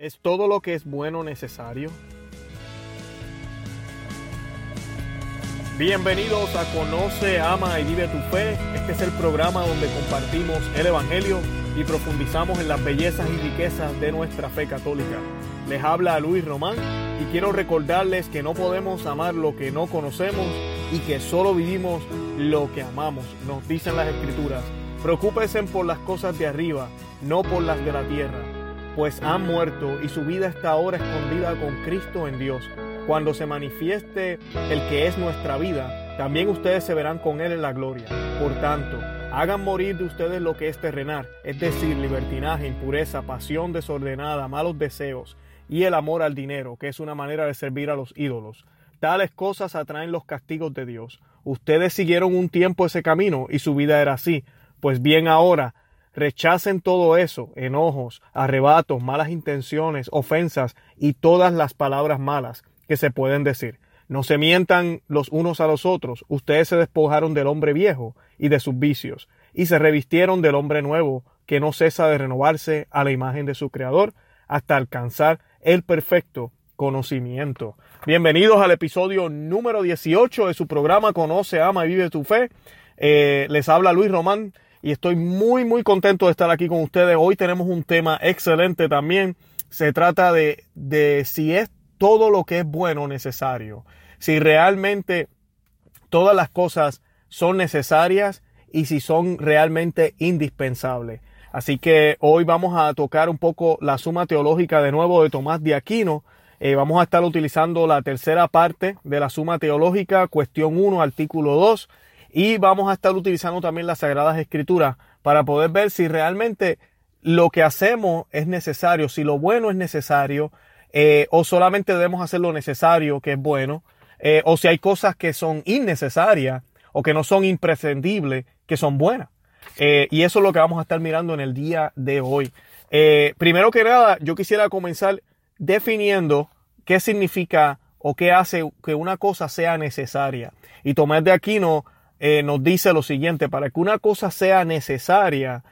¿Es todo lo que es bueno necesario? Bienvenidos a Conoce, Ama y Vive tu Fe. Este es el programa donde compartimos el Evangelio y profundizamos en las bellezas y riquezas de nuestra fe católica. Les habla Luis Román y quiero recordarles que no podemos amar lo que no conocemos y que solo vivimos lo que amamos, nos dicen las escrituras. Preocúpense por las cosas de arriba, no por las de la tierra, pues han muerto y su vida está ahora escondida con Cristo en Dios. Cuando se manifieste el que es nuestra vida, también ustedes se verán con Él en la gloria. Por tanto, hagan morir de ustedes lo que es terrenal, es decir, libertinaje, impureza, pasión desordenada, malos deseos y el amor al dinero, que es una manera de servir a los ídolos. Tales cosas atraen los castigos de Dios. Ustedes siguieron un tiempo ese camino y su vida era así. Pues bien ahora, rechacen todo eso, enojos, arrebatos, malas intenciones, ofensas y todas las palabras malas que se pueden decir. No se mientan los unos a los otros. Ustedes se despojaron del hombre viejo y de sus vicios, y se revistieron del hombre nuevo, que no cesa de renovarse a la imagen de su Creador, hasta alcanzar el perfecto conocimiento. Bienvenidos al episodio número 18 de su programa Conoce, Ama y Vive tu Fe. Eh, les habla Luis Román y estoy muy, muy contento de estar aquí con ustedes. Hoy tenemos un tema excelente también. Se trata de, de si es todo lo que es bueno necesario. Si realmente todas las cosas son necesarias y si son realmente indispensables. Así que hoy vamos a tocar un poco la suma teológica de nuevo de Tomás de Aquino. Eh, vamos a estar utilizando la tercera parte de la suma teológica, cuestión 1, artículo 2, y vamos a estar utilizando también las Sagradas Escrituras para poder ver si realmente lo que hacemos es necesario, si lo bueno es necesario, eh, o solamente debemos hacer lo necesario, que es bueno, eh, o si hay cosas que son innecesarias o que no son imprescindibles, que son buenas. Eh, y eso es lo que vamos a estar mirando en el día de hoy. primero que nada, yo quisiera comenzar definiendo qué significa o qué hace que una cosa sea necesaria. Y Tomás de Aquino nos dice lo siguiente, para que una cosa sea necesaria,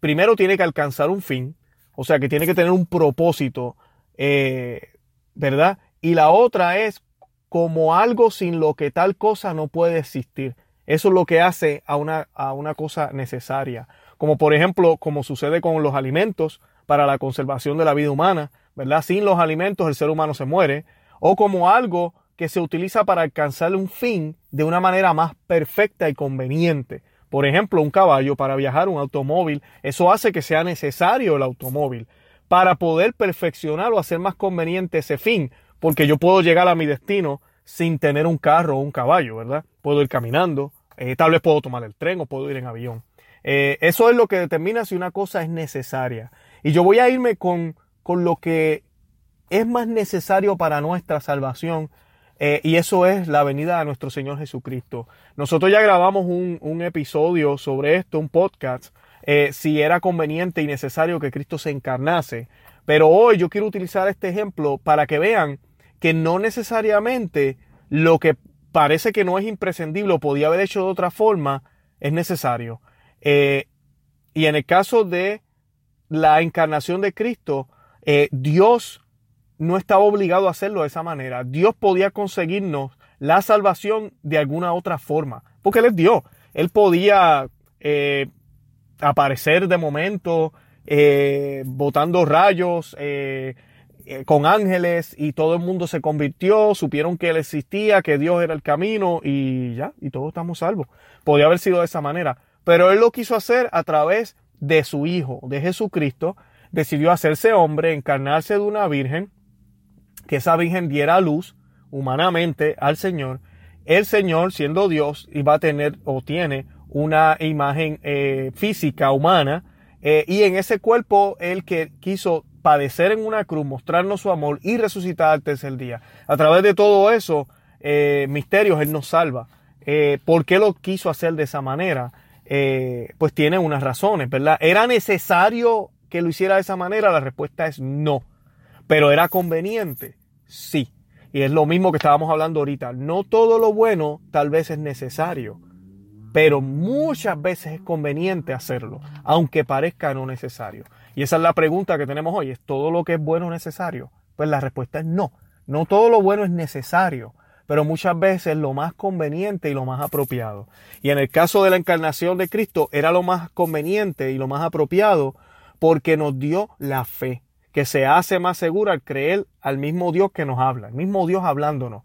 primero tiene que alcanzar un fin, o sea que tiene que tener un propósito, eh, ¿verdad? Y la otra es como algo sin lo que tal cosa no puede existir. Eso es lo que hace a una, a una cosa necesaria. Como por ejemplo, como sucede con los alimentos para la conservación de la vida humana, ¿verdad? Sin los alimentos el ser humano se muere. O como algo que se utiliza para alcanzar un fin de una manera más perfecta y conveniente. Por ejemplo, un caballo para viajar, un automóvil, eso hace que sea necesario el automóvil para poder perfeccionar o hacer más conveniente ese fin, porque yo puedo llegar a mi destino sin tener un carro o un caballo, ¿verdad? Puedo ir caminando, eh, tal vez puedo tomar el tren o puedo ir en avión. Eh, eso es lo que determina si una cosa es necesaria. Y yo voy a irme con, con lo que es más necesario para nuestra salvación, eh, y eso es la venida de nuestro Señor Jesucristo. Nosotros ya grabamos un, un episodio sobre esto, un podcast, eh, si era conveniente y necesario que Cristo se encarnase. Pero hoy yo quiero utilizar este ejemplo para que vean que no necesariamente lo que parece que no es imprescindible o podía haber hecho de otra forma es necesario. Eh, y en el caso de la encarnación de Cristo, Dios no estaba obligado a hacerlo de esa manera. Dios podía conseguirnos la salvación de alguna otra forma, porque Él es Dios. Él podía aparecer de momento, eh, botando rayos, eh, eh, con ángeles y todo el mundo se convirtió, supieron que él existía, que Dios era el camino y ya, y todos estamos salvos. Podría haber sido de esa manera, pero él lo quiso hacer a través de su Hijo, de Jesucristo, decidió hacerse hombre, encarnarse de una virgen, que esa virgen diera luz humanamente al Señor. El Señor, siendo Dios, iba a tener o tiene una imagen eh, física humana eh, y en ese cuerpo él que quiso padecer en una cruz, mostrarnos su amor y resucitar al tercer día. A través de todo eso, eh, misterios, Él nos salva. ¿Por qué lo quiso hacer de esa manera? pues tiene unas razones, ¿verdad? ¿Era necesario que lo hiciera de esa manera? La respuesta es no. ¿Pero era conveniente? Sí. Y es lo mismo que estábamos hablando ahorita. No todo lo bueno tal vez es necesario pero muchas veces es conveniente hacerlo, aunque parezca no necesario. Y esa es la pregunta que tenemos hoy. ¿Es todo lo que es bueno necesario? Pues la respuesta es no. No todo lo bueno es necesario, pero muchas veces lo más conveniente y lo más apropiado. Y en el caso de la encarnación de Cristo era lo más conveniente y lo más apropiado porque nos dio la fe, que se hace más segura al creer al mismo Dios que nos habla, el mismo Dios hablándonos,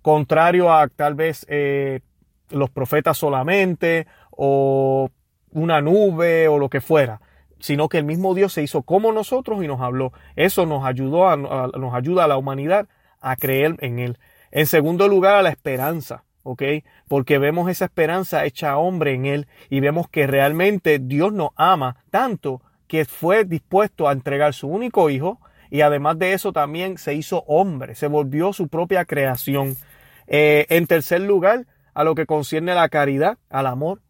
contrario a tal vez eh, los profetas solamente o una nube o lo que fuera sino que el mismo Dios se hizo como nosotros y nos habló. Eso nos ayudó a, nos ayuda a la humanidad a creer en Él. En segundo lugar, a la esperanza, ¿ok? Porque vemos esa esperanza hecha hombre en Él y vemos que realmente Dios nos ama tanto que fue dispuesto a entregar su único hijo y además de eso también se hizo hombre, se volvió su propia creación. Eh, en tercer lugar, a lo que concierne a la caridad, al amor,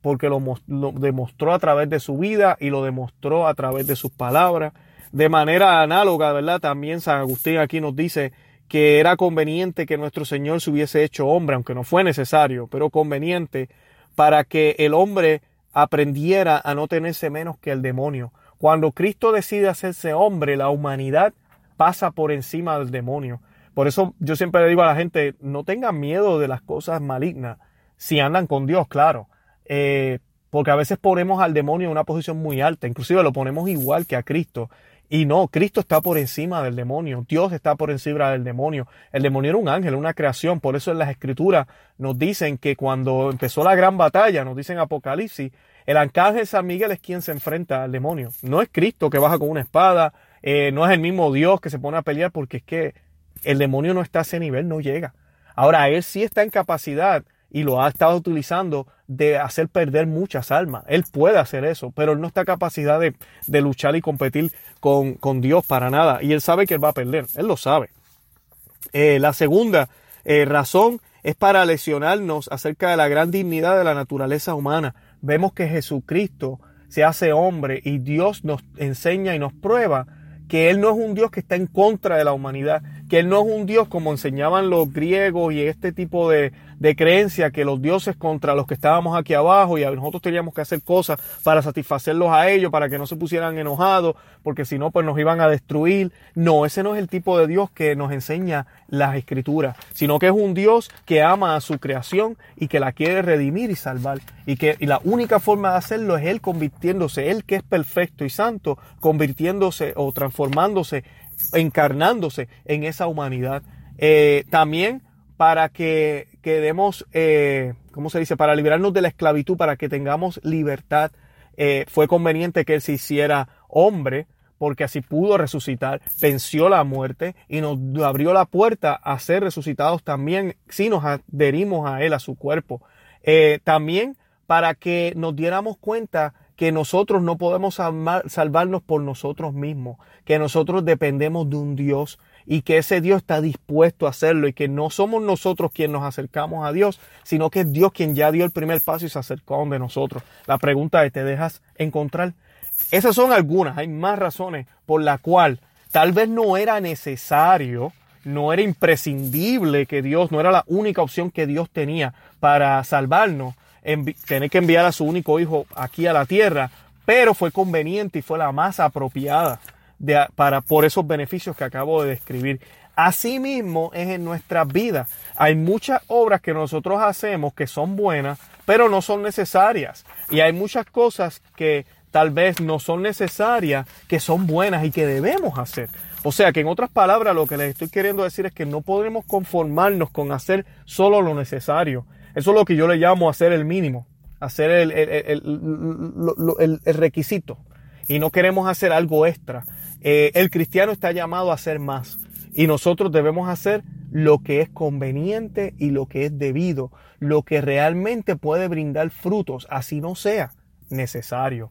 porque lo, lo, demostró a través de su vida y lo demostró a través de sus palabras. De manera análoga, ¿verdad? También San Agustín aquí nos dice que era conveniente que nuestro Señor se hubiese hecho hombre, aunque no fue necesario, pero conveniente para que el hombre aprendiera a no tenerse menos que el demonio. Cuando Cristo decide hacerse hombre, la humanidad pasa por encima del demonio. Por eso yo siempre le digo a la gente, no tengan miedo de las cosas malignas, si andan con Dios, claro. Eh, porque a veces ponemos al demonio en una posición muy alta, inclusive lo ponemos igual que a Cristo. Y no, Cristo está por encima del demonio, Dios está por encima del demonio. El demonio era un ángel, una creación, por eso en las escrituras nos dicen que cuando empezó la gran batalla, nos dicen Apocalipsis, el arcángel San Miguel es quien se enfrenta al demonio. No es Cristo que baja con una espada, eh, no es el mismo Dios que se pone a pelear porque es que el demonio no está a ese nivel, no llega. Ahora, él sí está en capacidad y lo ha estado utilizando de hacer perder muchas almas. Él puede hacer eso, pero él no está capacidad de, de luchar y competir con, con, Dios para nada. Y él sabe que él va a perder, él lo sabe. Eh, la segunda eh, razón es para lesionarnos acerca de la gran dignidad de la naturaleza humana. Vemos que Jesucristo se hace hombre y Dios nos enseña y nos prueba que Él no es un Dios que está en contra de la humanidad, que Él no es un Dios como enseñaban los griegos y este tipo de, de creencia que los dioses contra los que estábamos aquí abajo y nosotros teníamos que hacer cosas para satisfacerlos a ellos, para que no se pusieran enojados, porque si no, pues nos iban a destruir. No, ese no es el tipo de Dios que nos enseña las escrituras, sino que es un Dios que ama a su creación y que la quiere redimir y salvar. Y que la única forma de hacerlo es Él convirtiéndose, Él que es perfecto y santo, convirtiéndose o transformándose, encarnándose en esa humanidad. Eh, también para que quedemos, eh, ¿cómo se dice? Para liberarnos de la esclavitud, para que tengamos libertad. Eh, fue conveniente que Él se hiciera hombre, porque así pudo resucitar, venció la muerte y nos abrió la puerta a ser resucitados también si nos adherimos a Él, a su cuerpo. Eh, también para que nos diéramos cuenta que nosotros no podemos salvarnos por nosotros mismos, que nosotros dependemos de un Dios y que ese Dios está dispuesto a hacerlo y que no somos nosotros quienes nos acercamos a Dios, sino que es Dios quien ya dio el primer paso y se acercó de nosotros. La pregunta es, ¿te dejas encontrar? Esas son algunas, hay más razones por la cual tal vez no era necesario, no era imprescindible que Dios, no era la única opción que Dios tenía para salvarnos, tener que enviar a su único hijo aquí a la tierra, pero fue conveniente y fue la más apropiada para, por esos beneficios que acabo de describir. Asimismo es en nuestras vidas. Hay muchas obras que nosotros hacemos que son buenas, pero no son necesarias. Y hay muchas cosas que tal vez no son necesarias, que son buenas y que debemos hacer. O sea que en otras palabras lo que les estoy queriendo decir es que no podemos conformarnos con hacer solo lo necesario. Eso es lo que yo le llamo hacer el mínimo, hacer el requisito. Y no queremos hacer algo extra. Eh, el cristiano está llamado a hacer más y nosotros debemos hacer lo que es conveniente y lo que es debido, lo que realmente puede brindar frutos, así no sea necesario.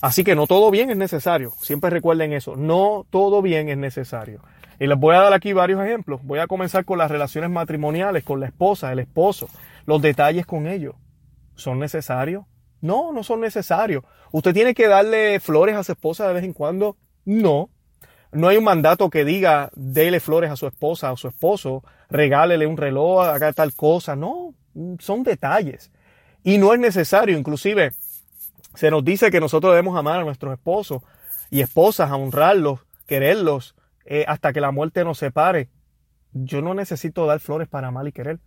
Así que no todo bien es necesario, siempre recuerden eso, no todo bien es necesario. Y les voy a dar aquí varios ejemplos. Voy a comenzar con las relaciones matrimoniales, con la esposa, el esposo, los detalles con ellos. ¿Son necesarios? No, no son necesarios. Usted tiene que darle flores a su esposa de vez en cuando. No. No hay un mandato que diga, dele flores a su esposa o su esposo, regálele un reloj, haga tal cosa. No, son detalles. Y no es necesario, inclusive se nos dice que nosotros debemos amar a nuestros esposos. y esposas a honrarlos, quererlos, eh, hasta que la muerte nos separe. Yo no necesito dar flores para amar y querer.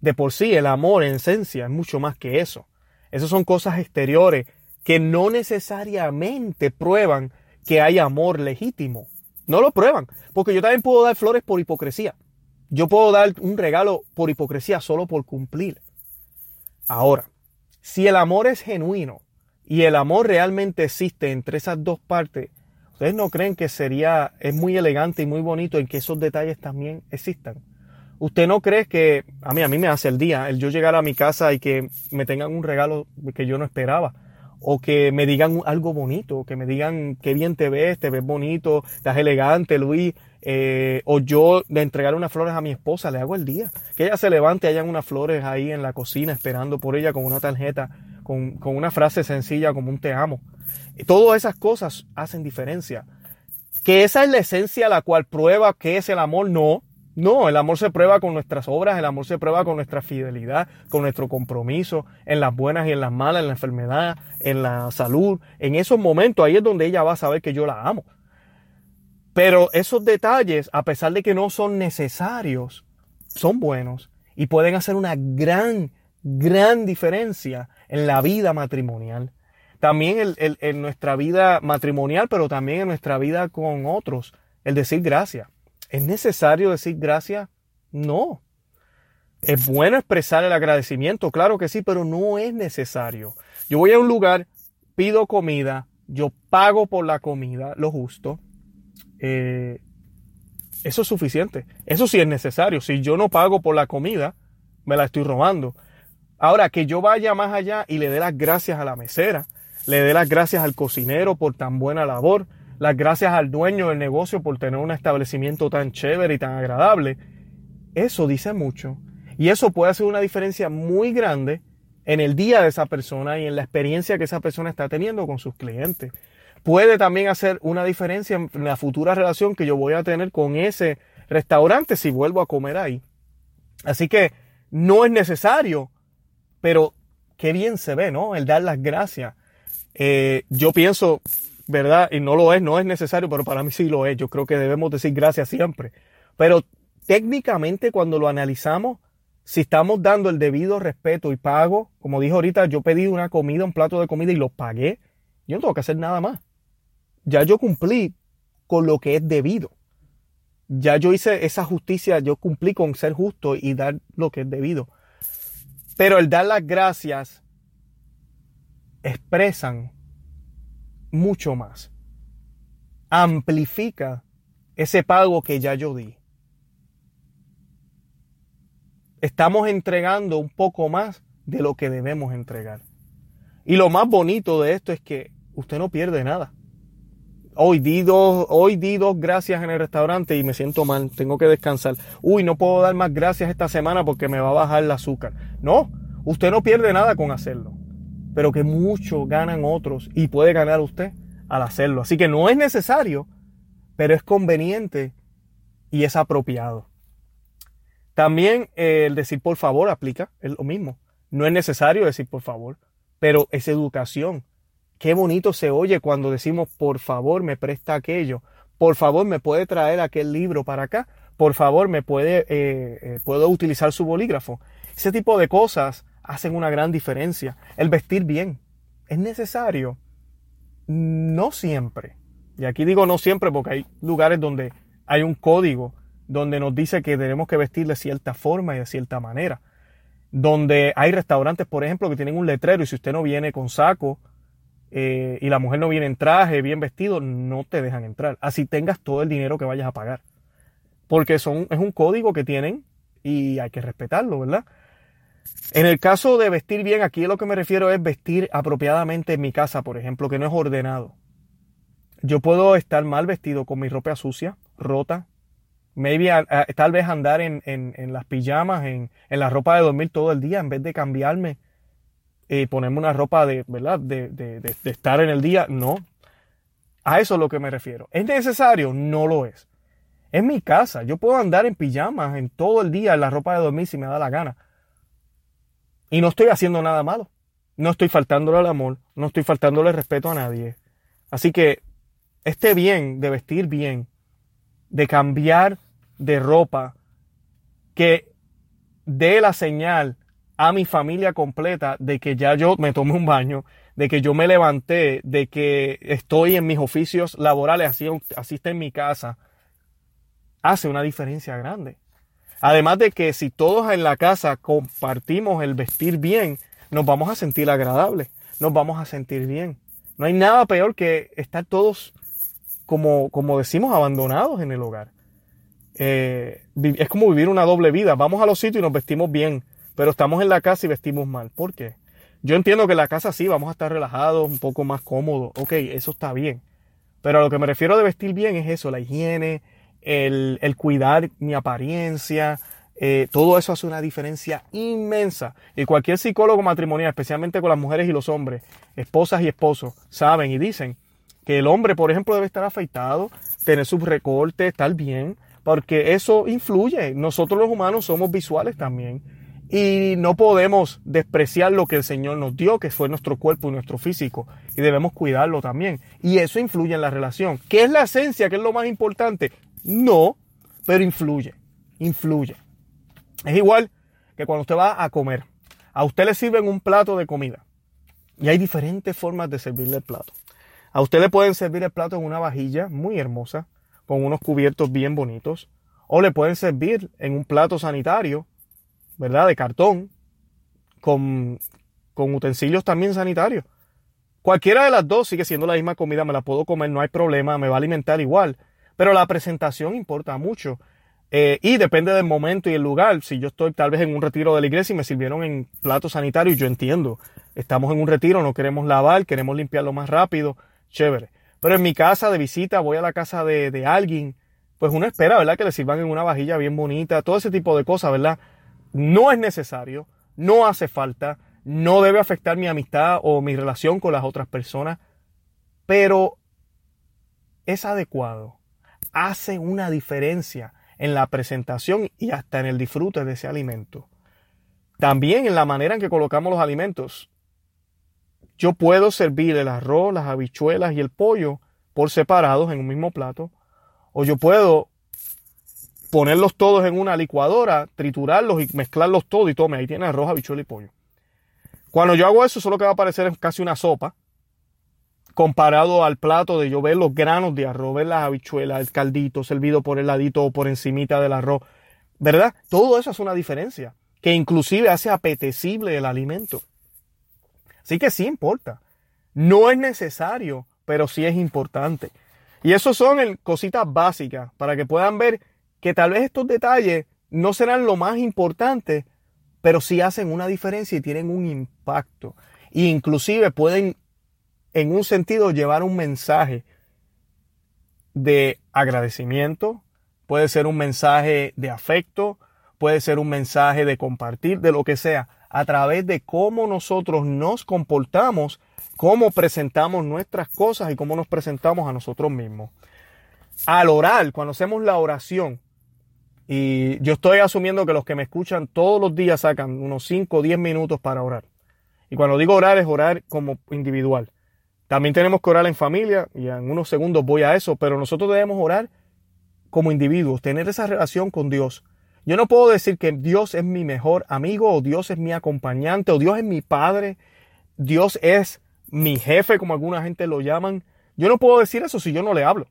De por sí, el amor en esencia es mucho más que eso. Esas son cosas exteriores que no necesariamente prueban que hay amor legítimo. No lo prueban, porque yo también puedo dar flores por hipocresía. Yo puedo dar un regalo por hipocresía solo por cumplir. Ahora, si el amor es genuino y el amor realmente existe entre esas dos partes, ¿ustedes no creen que sería, es muy elegante y muy bonito en que esos detalles también existan? ¿Usted no cree que, a mí, a mí me hace el día, el yo llegar a mi casa y que me tengan un regalo que yo no esperaba? O que me digan algo bonito, que me digan qué bien te ves, te ves bonito, estás elegante, Luis, eh, o yo de entregar unas flores a mi esposa, le hago el día. Que ella se levante, hayan unas flores ahí en la cocina esperando por ella con una tarjeta, con, con una frase sencilla como un te amo. Todas esas cosas hacen diferencia. Que esa es la esencia la cual prueba que es el amor, no. No, el amor se prueba con nuestras obras, el amor se prueba con nuestra fidelidad, con nuestro compromiso, en las buenas y en las malas, en la enfermedad, en la salud. En esos momentos ahí es donde ella va a saber que yo la amo. Pero esos detalles, a pesar de que no son necesarios, son buenos y pueden hacer una gran, gran diferencia en la vida matrimonial. También en nuestra vida matrimonial, pero también en nuestra vida con otros, el decir gracias. ¿Es necesario decir gracias? No. Es bueno expresar el agradecimiento, claro que sí, pero no es necesario. Yo voy a un lugar, pido comida, yo pago por la comida, lo justo. Eh, eso es suficiente. Eso sí es necesario. Si yo no pago por la comida, me la estoy robando. Ahora, que yo vaya más allá y le dé las gracias a la mesera, le dé las gracias al cocinero por tan buena labor, las gracias al dueño del negocio por tener un establecimiento tan chévere y tan agradable. Eso dice mucho. Y eso puede hacer una diferencia muy grande en el día de esa persona y en la experiencia que esa persona está teniendo con sus clientes. Puede también hacer una diferencia en la futura relación que yo voy a tener con ese restaurante si vuelvo a comer ahí. Así que no es necesario, pero qué bien se ve, ¿no? El dar las gracias. Eh, yo pienso, ¿verdad? Y no lo es, no es necesario, pero para mí sí lo es. Yo creo que debemos decir gracias siempre. Pero técnicamente cuando lo analizamos, si estamos dando el debido respeto y pago, como dijo ahorita, yo pedí una comida, un plato de comida y lo pagué, yo no tengo que hacer nada más. Ya yo cumplí con lo que es debido. Ya yo hice esa justicia, yo cumplí con ser justo y dar lo que es debido. Pero el dar las gracias expresan mucho más. Amplifica ese pago que ya yo di. Estamos entregando un poco más de lo que debemos entregar. Y lo más bonito de esto es que usted no pierde nada. Hoy di dos, hoy di dos gracias en el restaurante y me siento mal, tengo que descansar. Uy, no puedo dar más gracias esta semana porque me va a bajar el azúcar. No, usted no pierde nada con hacerlo pero que mucho ganan otros y puede ganar usted al hacerlo. Así que no es necesario, pero es conveniente y es apropiado. También eh, el decir por favor aplica, es lo mismo. No es necesario decir por favor, pero es educación. Qué bonito se oye cuando decimos por favor me presta aquello, por favor me puede traer aquel libro para acá, por favor me puede, eh, eh, puedo utilizar su bolígrafo. Ese tipo de cosas hacen una gran diferencia. El vestir bien es necesario. No siempre. Y aquí digo no siempre porque hay lugares donde hay un código donde nos dice que tenemos que vestir de cierta forma y de cierta manera. Donde hay restaurantes, por ejemplo, que tienen un letrero y si usted no viene con saco eh, y la mujer no viene en traje, bien vestido, no te dejan entrar. Así tengas todo el dinero que vayas a pagar. Porque son, es un código que tienen y hay que respetarlo, ¿verdad? En el caso de vestir bien, aquí lo que me refiero es vestir apropiadamente en mi casa, por ejemplo, que no es ordenado. Yo puedo estar mal vestido con mi ropa sucia, rota, maybe tal vez andar en, las pijamas, en, la ropa de dormir todo el día, en vez de cambiarme y ponerme una ropa de, ¿verdad? De, de estar en el día. No. A eso es lo que me refiero. ¿Es necesario? No lo es. Es mi casa. Yo puedo andar en pijamas en todo el día en la ropa de dormir si me da la gana. Y no estoy haciendo nada malo. No estoy faltándole al amor, no estoy faltándole respeto a nadie. Así que este bien de vestir bien, de cambiar de ropa, que dé la señal a mi familia completa de que ya yo me tomé un baño, de que yo me levanté, de que estoy en mis oficios laborales, así, así está en mi casa, hace una diferencia grande. Además de que si todos en la casa compartimos el vestir bien, nos vamos a sentir agradables, nos vamos a sentir bien. No hay nada peor que estar todos, como, como decimos, abandonados en el hogar. Eh, es como vivir una doble vida. Vamos a los sitios y nos vestimos bien, pero estamos en la casa y vestimos mal. ¿Por qué? Yo entiendo que en la casa sí, vamos a estar relajados, un poco más cómodos. Ok, eso está bien. Pero a lo que me refiero de vestir bien es eso, la higiene, el, cuidar mi apariencia, eh, todo eso hace una diferencia inmensa. Y cualquier psicólogo matrimonial, especialmente con las mujeres y los hombres, esposas y esposos, saben y dicen que el hombre, por ejemplo, debe estar afeitado, tener sus recortes, estar bien, porque eso influye. Nosotros los humanos somos visuales también. Y no podemos despreciar lo que el Señor nos dio, que fue nuestro cuerpo y nuestro físico. Y debemos cuidarlo también. Y eso influye en la relación. ¿Qué es la esencia? ¿Qué es lo más importante? No, pero influye, influye. Es igual que cuando usted va a comer. A usted le sirven un plato de comida. Y hay diferentes formas de servirle el plato. A usted le pueden servir el plato en una vajilla muy hermosa, con unos cubiertos bien bonitos. O le pueden servir en un plato sanitario, ¿verdad? De cartón, con, con utensilios también sanitarios. Cualquiera de las dos sigue siendo la misma comida, me la puedo comer, no hay problema, me va a alimentar igual. Pero la presentación importa mucho. Eh, y depende del momento y el lugar. Si yo estoy tal vez en un retiro de la iglesia y me sirvieron en platos sanitarios, yo entiendo. Estamos en un retiro, no queremos lavar, queremos limpiarlo más rápido. Chévere. Pero en mi casa de visita, voy a la casa de, de alguien, pues uno espera, ¿verdad? Que le sirvan en una vajilla bien bonita, todo ese tipo de cosas, ¿verdad? No es necesario, no hace falta, no debe afectar mi amistad o mi relación con las otras personas, pero es adecuado hace una diferencia en la presentación y hasta en el disfrute de ese alimento. También en la manera en que colocamos los alimentos. Yo puedo servir el arroz, las habichuelas y el pollo por separados en un mismo plato. O yo puedo ponerlos todos en una licuadora, triturarlos y mezclarlos todos y tome, ahí tiene arroz, habichuela y pollo. Cuando yo hago eso, solo que va a aparecer casi una sopa comparado al plato de yo ver los granos de arroz, ver las habichuelas, el caldito servido por el ladito o por encimita del arroz, ¿verdad? Todo eso es una diferencia, que inclusive hace apetecible el alimento. Así que sí importa. No es necesario, pero sí es importante. Y eso son cositas básicas para que puedan ver que tal vez estos detalles no serán lo más importante, pero sí hacen una diferencia y tienen un impacto. E inclusive pueden en un sentido llevar un mensaje de agradecimiento, puede ser un mensaje de afecto, puede ser un mensaje de compartir, de lo que sea, a través de cómo nosotros nos comportamos, cómo presentamos nuestras cosas y cómo nos presentamos a nosotros mismos. Al orar, cuando hacemos la oración, y yo estoy asumiendo que los que me escuchan todos los días sacan unos 5 o 10 minutos para orar. Y cuando digo orar es orar como individual. También tenemos que orar en familia y en unos segundos voy a eso, pero nosotros debemos orar como individuos, tener esa relación con Dios. Yo no puedo decir que Dios es mi mejor amigo o Dios es mi acompañante o Dios es mi padre, Dios es mi jefe, como alguna gente lo llaman. Yo no puedo decir eso si yo no le hablo,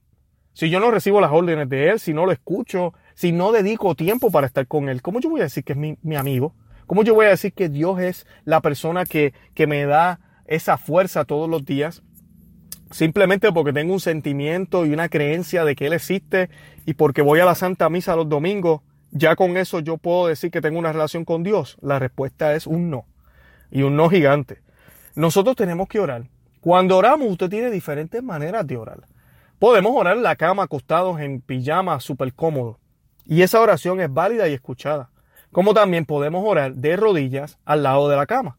si yo no recibo las órdenes de Él, si no lo escucho, si no dedico tiempo para estar con Él. ¿Cómo yo voy a decir que es mi, mi amigo? ¿Cómo yo voy a decir que Dios es la persona que, que me da esa fuerza todos los días? Simplemente porque tengo un sentimiento y una creencia de que Él existe y porque voy a la Santa Misa los domingos, ya con eso yo puedo decir que tengo una relación con Dios. La respuesta es un no. Y un no gigante. Nosotros tenemos que orar. Cuando oramos, usted tiene diferentes maneras de orar. Podemos orar en la cama, acostados en pijama, súper cómodo. Y esa oración es válida y escuchada. Como también podemos orar de rodillas al lado de la cama.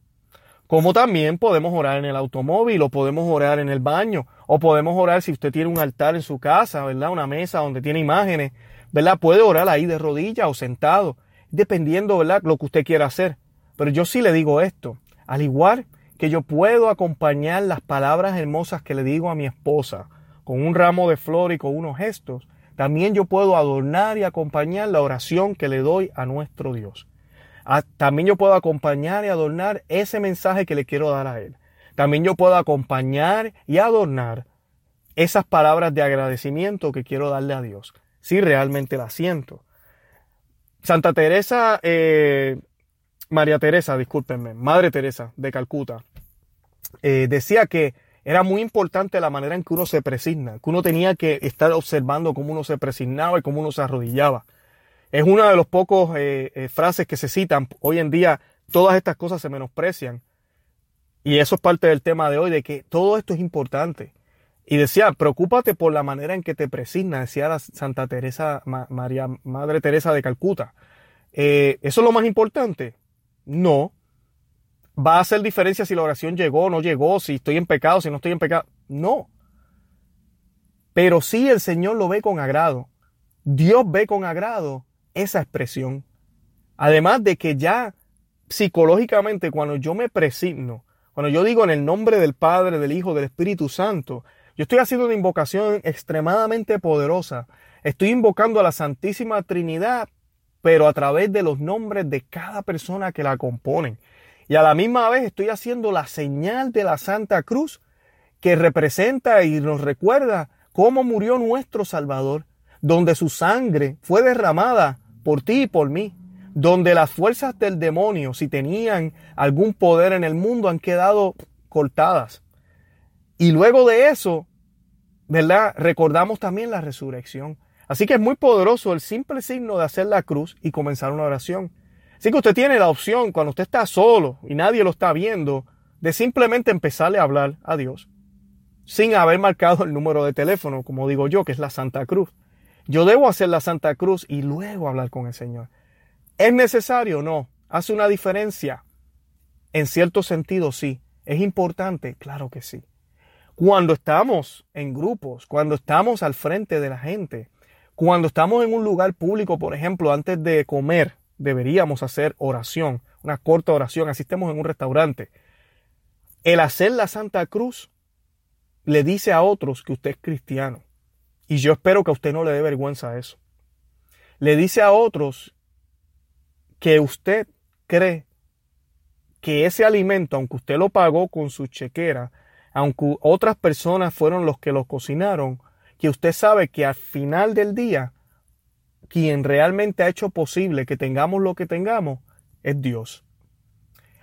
Como también podemos orar en el automóvil o podemos orar en el baño o podemos orar si usted tiene un altar en su casa, ¿verdad? Una mesa donde tiene imágenes, ¿verdad? Puede orar ahí de rodillas o sentado, dependiendo, ¿verdad? Lo que usted quiera hacer. Pero yo sí le digo esto, al igual que yo puedo acompañar las palabras hermosas que le digo a mi esposa con un ramo de flor y con unos gestos, también yo puedo adornar y acompañar la oración que le doy a nuestro Dios. Ah, también yo puedo acompañar y adornar ese mensaje que le quiero dar a Él. También yo puedo acompañar y adornar esas palabras de agradecimiento que quiero darle a Dios, si realmente la siento. Santa Teresa, eh, María Teresa, discúlpenme, Madre Teresa de Calcuta, eh, decía que era muy importante la manera en que uno se presigna, que uno tenía que estar observando cómo uno se presignaba y cómo uno se arrodillaba. Es una de los pocos eh, eh, frases que se citan. Hoy en día todas estas cosas se menosprecian. Y eso es parte del tema de hoy, de que todo esto es importante. Y decía, preocúpate por la manera en que te presigna, decía la Santa Teresa, María, Madre Teresa de Calcuta. ¿Eso es lo más importante? No, va a hacer diferencia si la oración llegó o no llegó, si estoy en pecado, si no estoy en pecado. No. Pero sí el Señor lo ve con agrado. Dios ve con agrado esa expresión. Además de que ya psicológicamente cuando yo me presigno, cuando yo digo en el nombre del Padre, del Hijo, del Espíritu Santo, yo estoy haciendo una invocación extremadamente poderosa. Estoy invocando a la Santísima Trinidad, pero a través de los nombres de cada persona que la componen. Y a la misma vez estoy haciendo la señal de la Santa Cruz que representa y nos recuerda cómo murió nuestro Salvador, donde su sangre fue derramada por ti y por mí, donde las fuerzas del demonio, si tenían algún poder en el mundo, han quedado cortadas. Y luego de eso, ¿verdad? Recordamos también la resurrección. Así que es muy poderoso el simple signo de hacer la cruz y comenzar una oración. Así que usted tiene la opción, cuando usted está solo y nadie lo está viendo, de simplemente empezarle a hablar a Dios sin haber marcado el número de teléfono, como digo yo, que es la Santa Cruz. Yo debo hacer la Santa Cruz y luego hablar con el Señor. ¿Es necesario? No. ¿Hace una diferencia? En cierto sentido, sí. ¿Es importante? Claro que sí. Cuando estamos en grupos, cuando estamos al frente de la gente, cuando estamos en un lugar público, por ejemplo, antes de comer, deberíamos hacer oración, una corta oración, asistemos en un restaurante. El hacer la Santa Cruz le dice a otros que usted es cristiano. Y yo espero que a usted no le dé vergüenza eso. Le dice a otros que usted cree que ese alimento, aunque usted lo pagó con su chequera, aunque otras personas fueron los que lo cocinaron, que usted sabe que al final del día quien realmente ha hecho posible que tengamos lo que tengamos es Dios.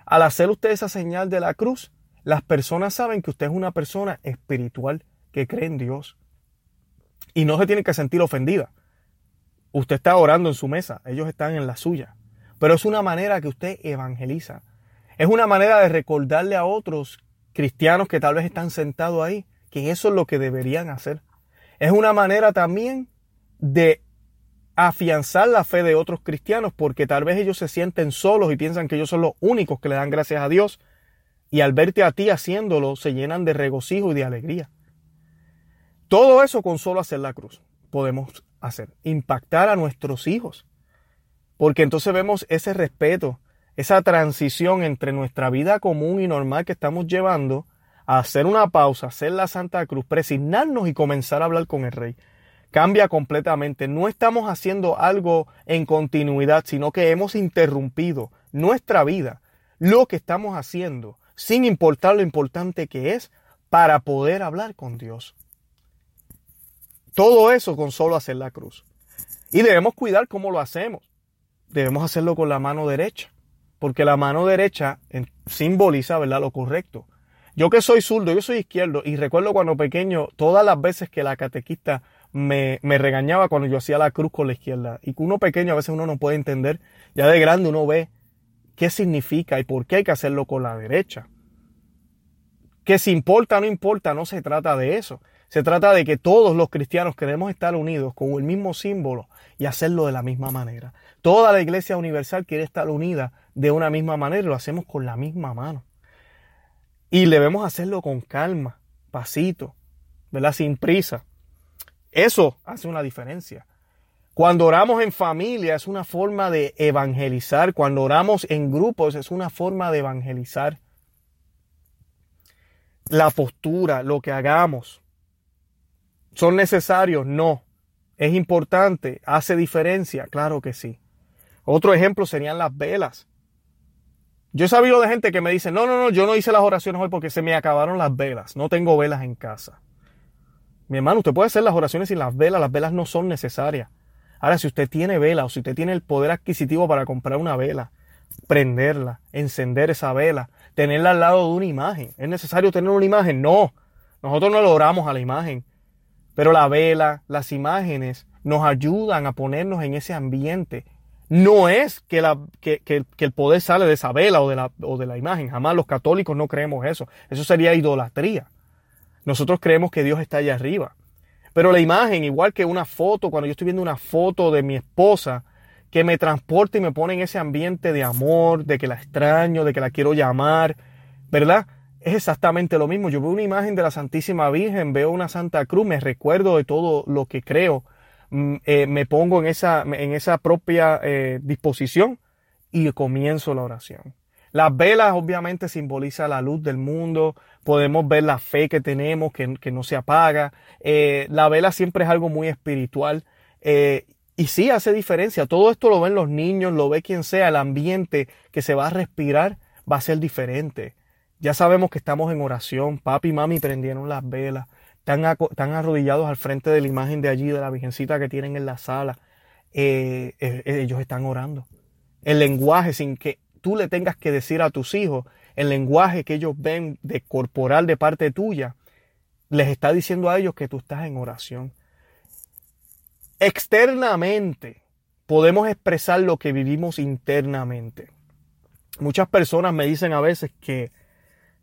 Al hacer usted esa señal de la cruz, las personas saben que usted es una persona espiritual que cree en Dios. Y no se tiene que sentir ofendida. Usted está orando en su mesa, ellos están en la suya. Pero es una manera que usted evangeliza. Es una manera de recordarle a otros cristianos que tal vez están sentados ahí que eso es lo que deberían hacer. Es una manera también de afianzar la fe de otros cristianos porque tal vez ellos se sienten solos y piensan que ellos son los únicos que le dan gracias a Dios y al verte a ti haciéndolo se llenan de regocijo y de alegría. Todo eso con solo hacer la cruz podemos hacer, impactar a nuestros hijos, porque entonces vemos ese respeto, esa transición entre nuestra vida común y normal que estamos llevando a hacer una pausa, hacer la Santa Cruz, presignarnos y comenzar a hablar con el Rey cambia completamente. No estamos haciendo algo en continuidad, sino que hemos interrumpido nuestra vida, lo que estamos haciendo, sin importar lo importante que es, para poder hablar con Dios. Todo eso con solo hacer la cruz. Y debemos cuidar cómo lo hacemos. Debemos hacerlo con la mano derecha, porque la mano derecha simboliza ¿verdad? lo correcto. Yo que soy zurdo, yo soy izquierdo, y recuerdo cuando pequeño, todas las veces que la catequista me, me, regañaba cuando yo hacía la cruz con la izquierda. Y que uno pequeño a veces uno no puede entender. Ya de grande uno ve qué significa y por qué hay que hacerlo con la derecha. Que si importa o no importa, no se trata de eso. Se trata de que todos los cristianos queremos estar unidos con el mismo símbolo y hacerlo de la misma manera. Toda la iglesia universal quiere estar unida de una misma manera y lo hacemos con la misma mano. Y debemos hacerlo con calma, pasito, ¿verdad? Sin prisa. Eso hace una diferencia. Cuando oramos en familia es una forma de evangelizar. Cuando oramos en grupos es una forma de evangelizar. La postura, lo que hagamos, ¿Son necesarios? No. ¿Es importante? ¿Hace diferencia? Claro que sí. Otro ejemplo serían las velas. Yo he sabido de gente que me dice, no, no, no, yo no hice las oraciones hoy porque se me acabaron las velas. No tengo velas en casa. Mi hermano, usted puede hacer las oraciones sin las velas. Las velas no son necesarias. Ahora, si usted tiene vela o si usted tiene el poder adquisitivo para comprar una vela, prenderla, encender esa vela, tenerla al lado de una imagen. ¿Es necesario tener una imagen? No. Nosotros no lo oramos a la imagen. Pero la vela, las imágenes nos ayudan a ponernos en ese ambiente. No es que, la, que, que, el poder sale de esa vela o de, la, o de la imagen. Jamás los católicos no creemos eso. Eso sería idolatría. Nosotros creemos que Dios está allá arriba. Pero la imagen, igual que una foto, cuando yo estoy viendo una foto de mi esposa, que me transporta y me pone en ese ambiente de amor, de que la extraño, de que la quiero llamar, ¿verdad? Es exactamente lo mismo. Yo veo una imagen de la Santísima Virgen, veo una Santa Cruz, me recuerdo de todo lo que creo, mm, eh, me pongo en esa, en esa propia eh, disposición y comienzo la oración. Las velas obviamente simbolizan la luz del mundo, podemos ver la fe que tenemos, que, no se apaga. Eh, la vela siempre es algo muy espiritual. Y sí hace diferencia. Todo esto lo ven los niños, lo ve quien sea. El ambiente que se va a respirar va a ser diferente. Ya sabemos que estamos en oración. Papi y mami prendieron las velas. Están, están arrodillados al frente de la imagen de allí, de la Virgencita que tienen en la sala. Eh, ellos están orando. El lenguaje sin que tú le tengas que decir a tus hijos el lenguaje que ellos ven de corporal de parte tuya, les está diciendo a ellos que tú estás en oración. Externamente podemos expresar lo que vivimos internamente. Muchas personas me dicen a veces que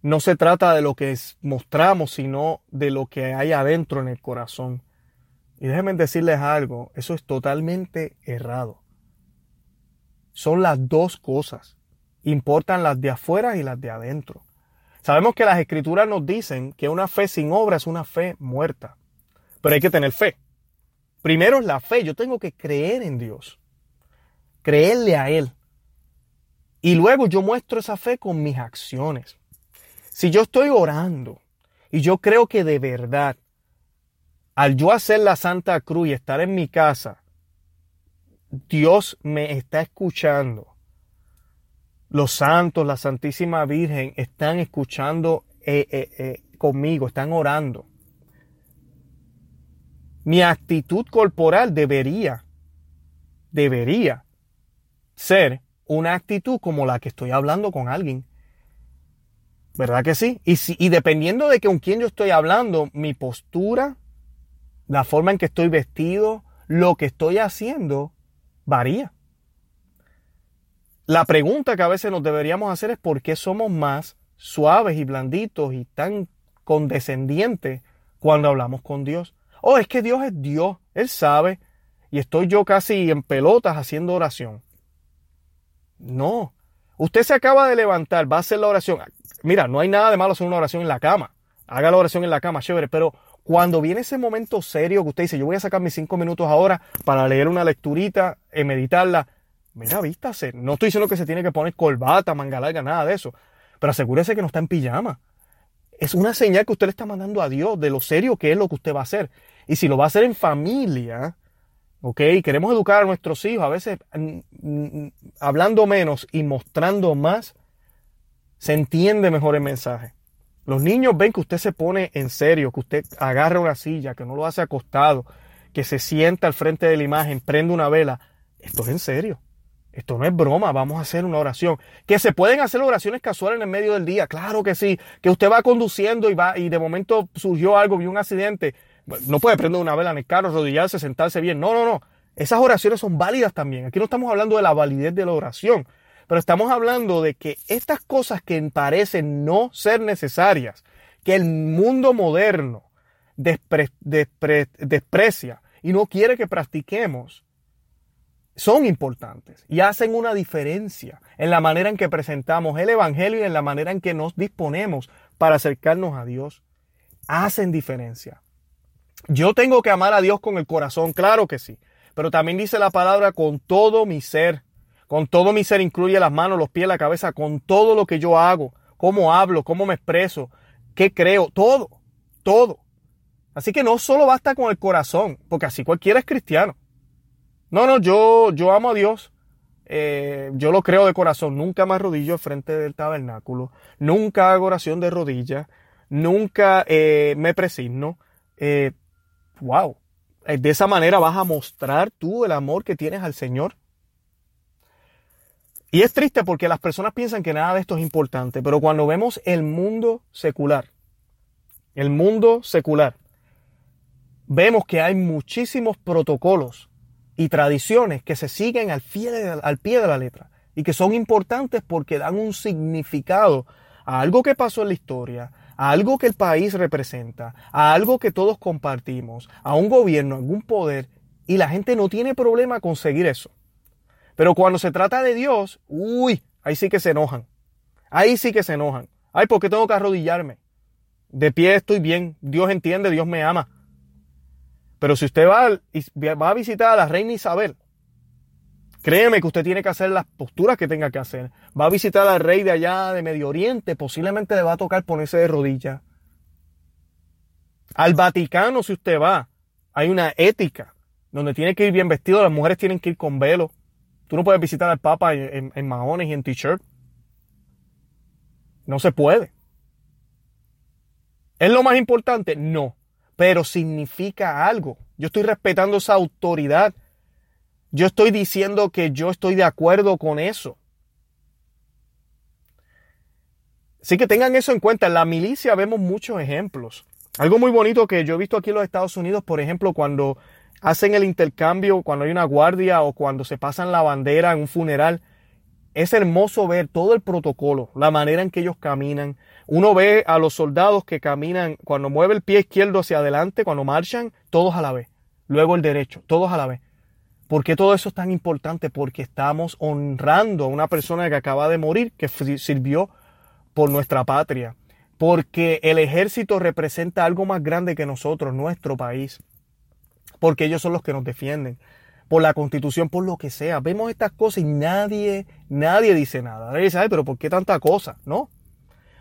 no se trata de lo que mostramos, sino de lo que hay adentro en el corazón. Y déjenme decirles algo, eso es totalmente errado. Son las dos cosas. Importan las de afuera y las de adentro. Sabemos que las escrituras nos dicen que una fe sin obra es una fe muerta. Pero hay que tener fe. Primero es la fe. Yo tengo que creer en Dios. Creerle a Él. Y luego yo muestro esa fe con mis acciones. Si yo estoy orando y yo creo que de verdad, al yo hacer la Santa Cruz y estar en mi casa, Dios me está escuchando los santos, la Santísima Virgen están escuchando eh, eh, eh, conmigo, están orando. Mi actitud corporal debería, debería ser una actitud como la que estoy hablando con alguien. ¿Verdad que sí? Y, si, y dependiendo de con quién yo estoy hablando, mi postura, la forma en que estoy vestido, lo que estoy haciendo, varía. La pregunta que a veces nos deberíamos hacer es por qué somos más suaves y blanditos y tan condescendientes cuando hablamos con Dios. Oh, es que Dios es Dios, Él sabe, y estoy yo casi en pelotas haciendo oración. No, usted se acaba de levantar, va a hacer la oración. Mira, no hay nada de malo hacer una oración en la cama. Haga la oración en la cama, chévere, pero cuando viene ese momento serio que usted dice, yo voy a sacar mis cinco minutos ahora para leer una lecturita, y meditarla, mira, vístase. No estoy diciendo que se tiene que poner corbata, manga larga, nada de eso. Pero asegúrese que no está en pijama. Es una señal que usted le está mandando a Dios de lo serio que es lo que usted va a hacer. Y si lo va a hacer en familia, ¿ok? Queremos educar a nuestros hijos, a veces mm, mm, hablando menos y mostrando más, se entiende mejor el mensaje. Los niños ven que usted se pone en serio, que usted agarra una silla, que no lo hace acostado, que se sienta al frente de la imagen, prende una vela. Esto es en serio. Esto no es broma, vamos a hacer una oración. Que se pueden hacer oraciones casuales en el medio del día, claro que sí. Que usted va conduciendo y va y de momento surgió algo, vio un accidente. No puede prender una vela en el carro, arrodillarse, sentarse bien. No, no, no. Esas oraciones son válidas también. Aquí no estamos hablando de la validez de la oración, pero estamos hablando de que estas cosas que parecen no ser necesarias, que el mundo moderno desprecia y no quiere que practiquemos, son importantes y hacen una diferencia en la manera en que presentamos el Evangelio y en la manera en que nos disponemos para acercarnos a Dios. Hacen diferencia. Yo tengo que amar a Dios con el corazón, claro que sí, pero también dice la palabra con todo mi ser. Con todo mi ser incluye las manos, los pies, la cabeza, con todo lo que yo hago, cómo hablo, cómo me expreso, qué creo, todo, todo. Así que no solo basta con el corazón, porque así cualquiera es cristiano. No, no, yo, yo amo a Dios. Eh, yo lo creo de corazón. Nunca me arrodillo frente del tabernáculo. Nunca hago oración de rodillas. Nunca eh, me presigno. Eh, wow. De esa manera vas a mostrar tú el amor que tienes al Señor. Y es triste porque las personas piensan que nada de esto es importante, pero cuando vemos el mundo secular, el mundo secular, vemos que hay muchísimos protocolos y tradiciones que se siguen al pie, de, la letra y que son importantes porque dan un significado a algo que pasó en la historia, a algo que el país representa, a algo que todos compartimos, a un gobierno, a algún poder, y la gente no tiene problema con seguir eso. Pero cuando se trata de Dios, uy, ahí sí que se enojan. Ahí sí que se enojan. Ay, ¿por qué tengo que arrodillarme? De pie estoy bien, Dios entiende, Dios me ama. Pero si usted va, va a visitar a la reina Isabel, créeme que usted tiene que hacer las posturas que tenga que hacer. Va a visitar al rey de allá de Medio Oriente, posiblemente le va a tocar ponerse de rodillas. Al Vaticano, si usted va, hay una ética donde tiene que ir bien vestido, las mujeres tienen que ir con velo. Tú no puedes visitar al Papa en, en mahones y en t-shirt. No se puede. ¿Es lo más importante? No pero significa algo. Yo estoy respetando esa autoridad. Yo estoy diciendo que yo estoy de acuerdo con eso. Así que tengan eso en cuenta. En la milicia vemos muchos ejemplos. Algo muy bonito que yo he visto aquí en los Estados Unidos, por ejemplo, cuando hacen el intercambio, cuando hay una guardia o cuando se pasan la bandera en un funeral, es hermoso ver todo el protocolo, la manera en que ellos caminan, uno ve a los soldados que caminan, cuando mueve el pie izquierdo hacia adelante, cuando marchan, todos a la vez. Luego el derecho, todos a la vez. ¿Por qué todo eso es tan importante? Porque estamos honrando a una persona que acaba de morir, que sirvió por nuestra patria. Porque el ejército representa algo más grande que nosotros, nuestro país. Porque ellos son los que nos defienden. Por la constitución, por lo que sea. Vemos estas cosas y nadie, nadie dice nada. Nadie dice, pero ¿por qué tanta cosa? No.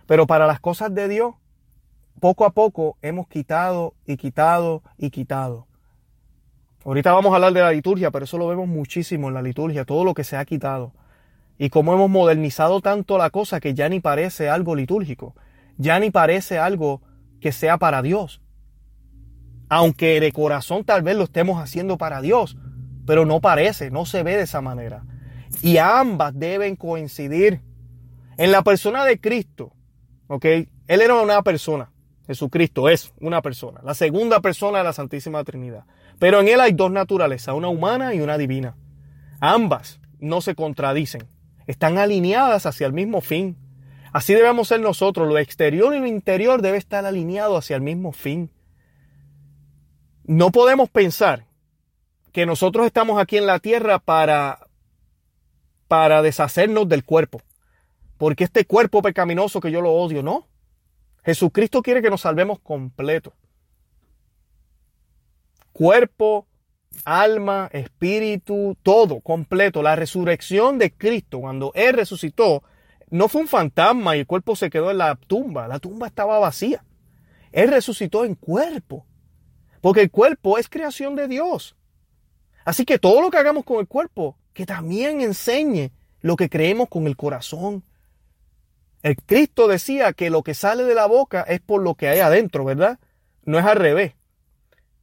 Pero para las cosas de Dios, poco a poco hemos quitado y quitado y quitado. Ahorita vamos a hablar de la liturgia, pero eso lo vemos muchísimo en la liturgia, todo lo que se ha quitado. Y cómo hemos modernizado tanto la cosa que ya ni parece algo litúrgico, ya ni parece algo que sea para Dios. Aunque de corazón tal vez lo estemos haciendo para Dios, pero no parece, no se ve de esa manera. Y ambas deben coincidir. En la persona de Cristo, ¿Ok? Él era una persona. Jesucristo es una persona. La segunda persona de la Santísima Trinidad. Pero en él hay dos naturalezas, una humana y una divina. Ambas no se contradicen. Están alineadas hacia el mismo fin. Así debemos ser nosotros. Lo exterior y lo interior debe estar alineado hacia el mismo fin. No podemos pensar que nosotros estamos aquí en la tierra para, para deshacernos del cuerpo porque este cuerpo pecaminoso que yo lo odio, no. Jesucristo quiere que nos salvemos completo. Cuerpo, alma, espíritu, todo completo. La resurrección de Cristo, cuando Él resucitó, no fue un fantasma y el cuerpo se quedó en la tumba. La tumba estaba vacía. Él resucitó en cuerpo. Porque el cuerpo es creación de Dios. Así que todo lo que hagamos con el cuerpo, que también enseñe lo que creemos con el corazón, el Cristo decía que lo que sale de la boca es por lo que hay adentro, ¿verdad? No es al revés.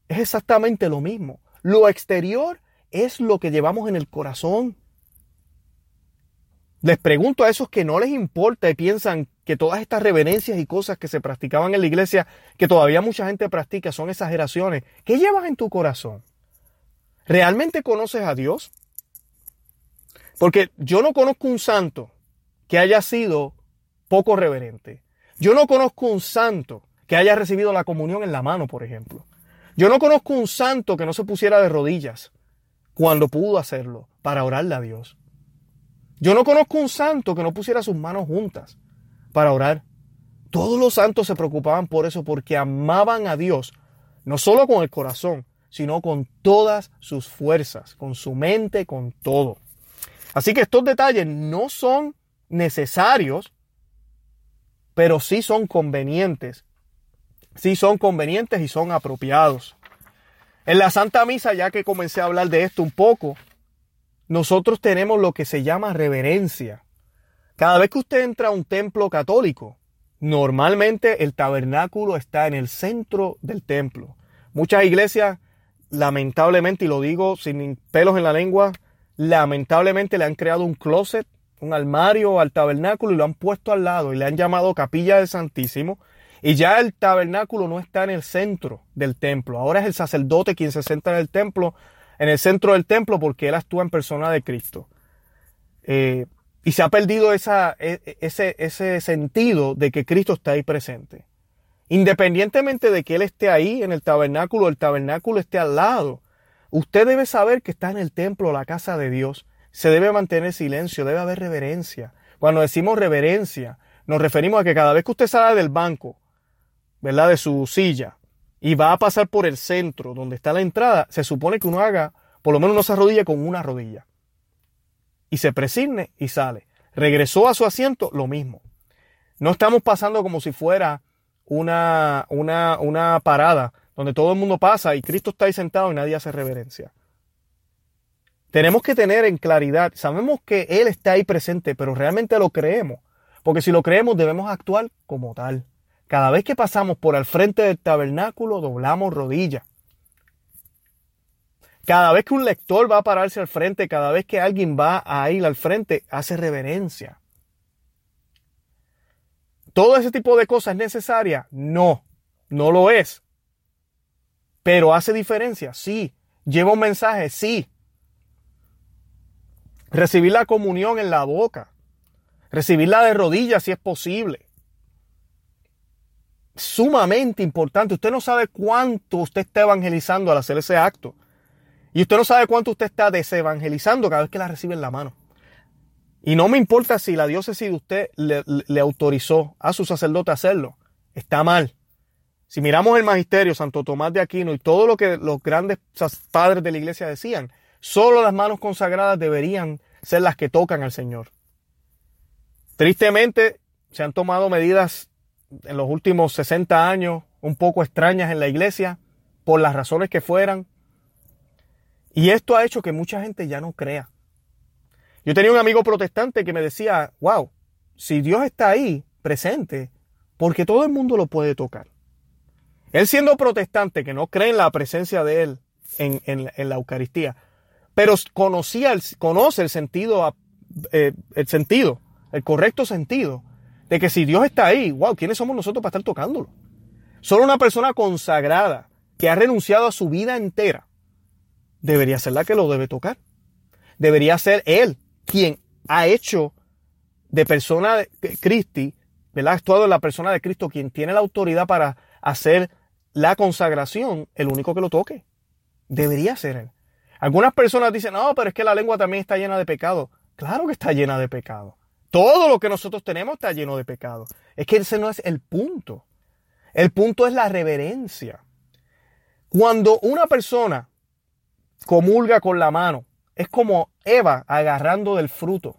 Es exactamente lo mismo. Lo exterior es lo que llevamos en el corazón. Les pregunto a esos que no les importa y piensan que todas estas reverencias y cosas que se practicaban en la iglesia, que todavía mucha gente practica, son exageraciones. ¿Qué llevas en tu corazón? ¿Realmente conoces a Dios? Porque yo no conozco un santo que haya sido poco reverente. Yo no conozco un santo que haya recibido la comunión en la mano, por ejemplo. Yo no conozco un santo que no se pusiera de rodillas cuando pudo hacerlo para orarle a Dios. Yo no conozco un santo que no pusiera sus manos juntas para orar. Todos los santos se preocupaban por eso porque amaban a Dios, no solo con el corazón, sino con todas sus fuerzas, con su mente, con todo. Así que estos detalles no son necesarios pero sí son convenientes sí son convenientes y son apropiados. En la Santa Misa, ya que comencé a hablar de esto un poco, nosotros tenemos lo que se llama reverencia. Cada vez que usted entra a un templo católico, normalmente el tabernáculo está en el centro del templo. Muchas iglesias, lamentablemente, y lo digo sin pelos en la lengua, lamentablemente le han creado un closet, un armario al tabernáculo y lo han puesto al lado y le han llamado capilla del Santísimo. Y ya el tabernáculo no está en el centro del templo. Ahora es el sacerdote quien se sienta en el templo, en el centro del templo, porque él actúa en persona de Cristo. Eh, y se ha perdido esa, e, ese, ese sentido de que Cristo está ahí presente. Independientemente de que Él esté ahí en el tabernáculo, el tabernáculo esté al lado, usted debe saber que está en el templo, la casa de Dios. Se debe mantener silencio, debe haber reverencia. Cuando decimos reverencia, nos referimos a que cada vez que usted sale del banco, ¿verdad? De su silla, y va a pasar por el centro donde está la entrada, se supone que uno haga, por lo menos uno se arrodilla con una rodilla y se presigne y sale. Regresó a su asiento, lo mismo. No estamos pasando como si fuera una, una, una parada donde todo el mundo pasa y Cristo está ahí sentado y nadie hace reverencia. Tenemos que tener en claridad, sabemos que Él está ahí presente, pero realmente lo creemos. Porque si lo creemos debemos actuar como tal. Cada vez que pasamos por al frente del tabernáculo doblamos rodillas. Cada vez que un lector va a pararse al frente, cada vez que alguien va a ir al frente, hace reverencia. ¿Todo ese tipo de cosas es necesaria? No, no lo es. Pero hace diferencia, sí. Lleva un mensaje, sí. Recibir la comunión en la boca. Recibirla de rodillas si es posible. Sumamente importante. Usted no sabe cuánto usted está evangelizando al hacer ese acto. Y usted no sabe cuánto usted está desevangelizando cada vez que la recibe en la mano. Y no me importa si la diócesis de usted le, autorizó a su sacerdote a hacerlo. Está mal. Si miramos el magisterio, Santo Tomás de Aquino y todo lo que los grandes padres de la iglesia decían, solo las manos consagradas deberían ser las que tocan al Señor. Tristemente, se han tomado medidas en los últimos 60 años un poco extrañas en la iglesia, por las razones que fueran, y esto ha hecho que mucha gente ya no crea. Yo tenía un amigo protestante que me decía, wow, si Dios está ahí, presente, porque todo el mundo lo puede tocar. Él siendo protestante, que no cree en la presencia de Él en, la Eucaristía, pero conocía el, conoce el sentido, eh, el sentido, el correcto sentido, de que si Dios está ahí, wow, ¿quiénes somos nosotros para estar tocándolo? Solo una persona consagrada que ha renunciado a su vida entera debería ser la que lo debe tocar. Debería ser él quien ha hecho de persona de Cristi, ¿verdad? Ha actuado en la persona de Cristo, quien tiene la autoridad para hacer la consagración, el único que lo toque. Debería ser él. Algunas personas dicen, no, pero es que la lengua también está llena de pecado. Claro que está llena de pecado. Todo lo que nosotros tenemos está lleno de pecado. Es que ese no es el punto. El punto es la reverencia. Cuando una persona comulga con la mano. Es como Eva agarrando del fruto.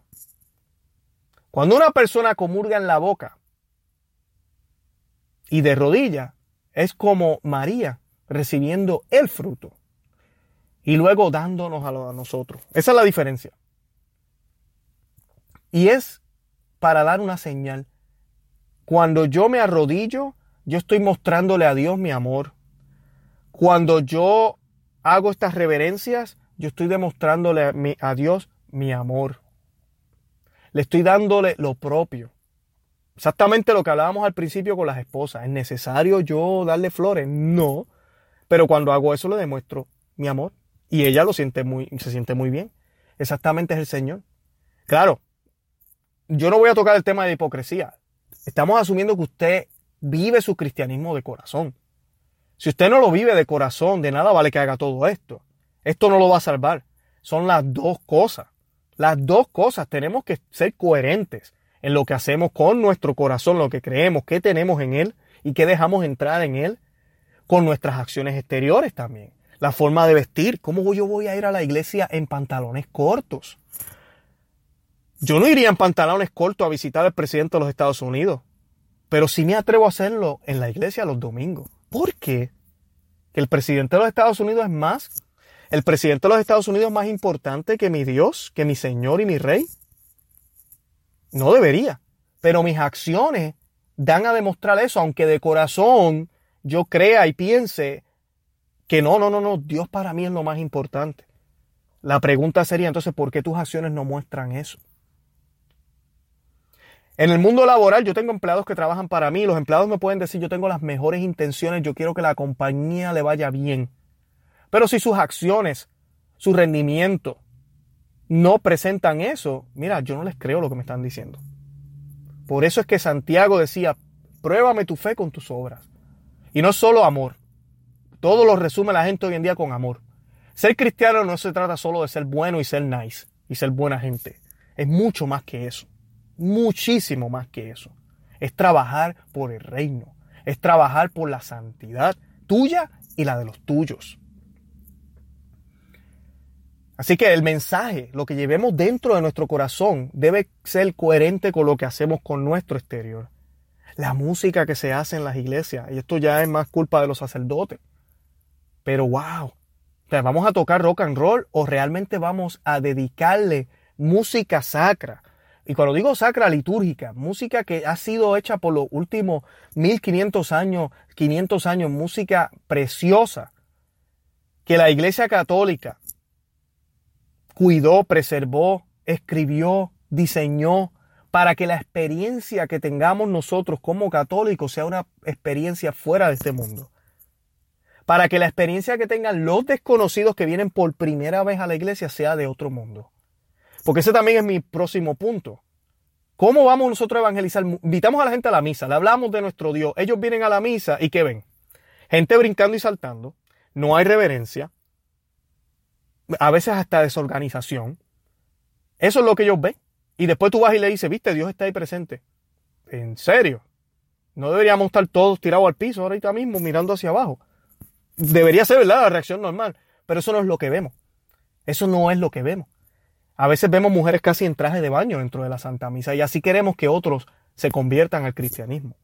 Cuando una persona comulga en la boca y de rodilla, es como María recibiendo el fruto y luego dándonos a, nosotros. Esa es la diferencia. Y es para dar una señal. Cuando yo me arrodillo, yo estoy mostrándole a Dios mi amor. Cuando yo hago estas reverencias, yo estoy demostrándole a, Dios mi amor. Le estoy dándole lo propio. Exactamente lo que hablábamos al principio con las esposas. ¿Es necesario yo darle flores? No. Pero cuando hago eso le demuestro mi amor. Y ella lo siente muy, se siente muy bien. Exactamente es el Señor. Claro, yo no voy a tocar el tema de hipocresía. Estamos asumiendo que usted vive su cristianismo de corazón. Si usted no lo vive de corazón, de nada vale que haga todo esto. Esto no lo va a salvar. Son las dos cosas. Las dos cosas. Tenemos que ser coherentes en lo que hacemos con nuestro corazón, lo que creemos, qué tenemos en él y qué dejamos entrar en él con nuestras acciones exteriores también. La forma de vestir. ¿Cómo yo voy a ir a la iglesia en pantalones cortos? Yo no iría en pantalones cortos a visitar al presidente de los Estados Unidos. pero sí me atrevo a hacerlo en la iglesia los domingos. ¿Por qué? Que el presidente de los Estados Unidos es más, el presidente de los Estados Unidos es más importante que mi Dios, que mi Señor y mi Rey. No debería, pero mis acciones dan a demostrar eso, aunque de corazón yo crea y piense que no, no, no, no, Dios para mí es lo más importante. La pregunta sería entonces, ¿por qué tus acciones no muestran eso? En el mundo laboral yo tengo empleados que trabajan para mí, los empleados me pueden decir yo tengo las mejores intenciones, yo quiero que la compañía le vaya bien. Pero si sus acciones, su rendimiento no presentan eso, mira, yo no les creo lo que me están diciendo. Por eso es que Santiago decía, pruébame tu fe con tus obras. Y no solo amor. Todo lo resume la gente hoy en día con amor. Ser cristiano no se trata solo de ser bueno y ser nice y ser buena gente. Es mucho más que eso. Muchísimo más que eso. Es trabajar por el reino. Es trabajar por la santidad tuya y la de los tuyos. Así que el mensaje, lo que llevemos dentro de nuestro corazón, debe ser coherente con lo que hacemos con nuestro exterior. La música que se hace en las iglesias, y esto ya es más culpa de los sacerdotes. Pero wow, vamos a tocar rock and roll o realmente vamos a dedicarle música sacra. Y cuando digo sacra, litúrgica, música que ha sido hecha por los últimos 1500 años, 500 años, música preciosa, que la Iglesia Católica cuidó, preservó, escribió, diseñó, para que la experiencia que tengamos nosotros como católicos sea una experiencia fuera de este mundo. Para que la experiencia que tengan los desconocidos que vienen por primera vez a la iglesia sea de otro mundo. Porque ese también es mi próximo punto. ¿Cómo vamos nosotros a evangelizar? Invitamos a la gente a la misa, le hablamos de nuestro Dios. Ellos vienen a la misa y ¿qué ven? Gente brincando y saltando, no hay reverencia, a veces hasta desorganización. Eso es lo que ellos ven. Y después tú vas y le dices, viste, Dios está ahí presente. ¿En serio? No deberíamos estar todos tirados al piso ahorita mismo mirando hacia abajo. Debería ser, ¿verdad? La reacción normal. Pero eso no es lo que vemos. Eso no es lo que vemos. A veces vemos mujeres casi en traje de baño dentro de la Santa Misa y así queremos que otros se conviertan al cristianismo.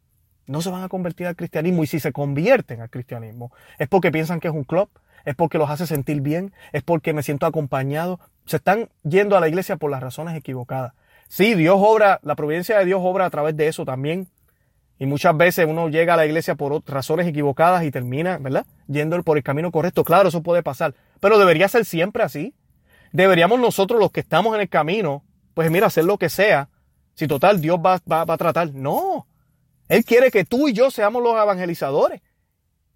No se van a convertir al cristianismo y si se convierten al cristianismo es porque piensan que es un club, es porque los hace sentir bien, es porque me siento acompañado. Se están yendo a la iglesia por las razones equivocadas. Sí, Dios obra, la providencia de Dios obra a través de eso también. Y muchas veces uno llega a la iglesia por razones equivocadas y termina, ¿verdad? Yendo por el camino correcto. Claro, eso puede pasar. Pero debería ser siempre así. Deberíamos nosotros, los que estamos en el camino, pues mira, hacer lo que sea. Si total Dios va, va, va a tratar. No. Él quiere que tú y yo seamos los evangelizadores.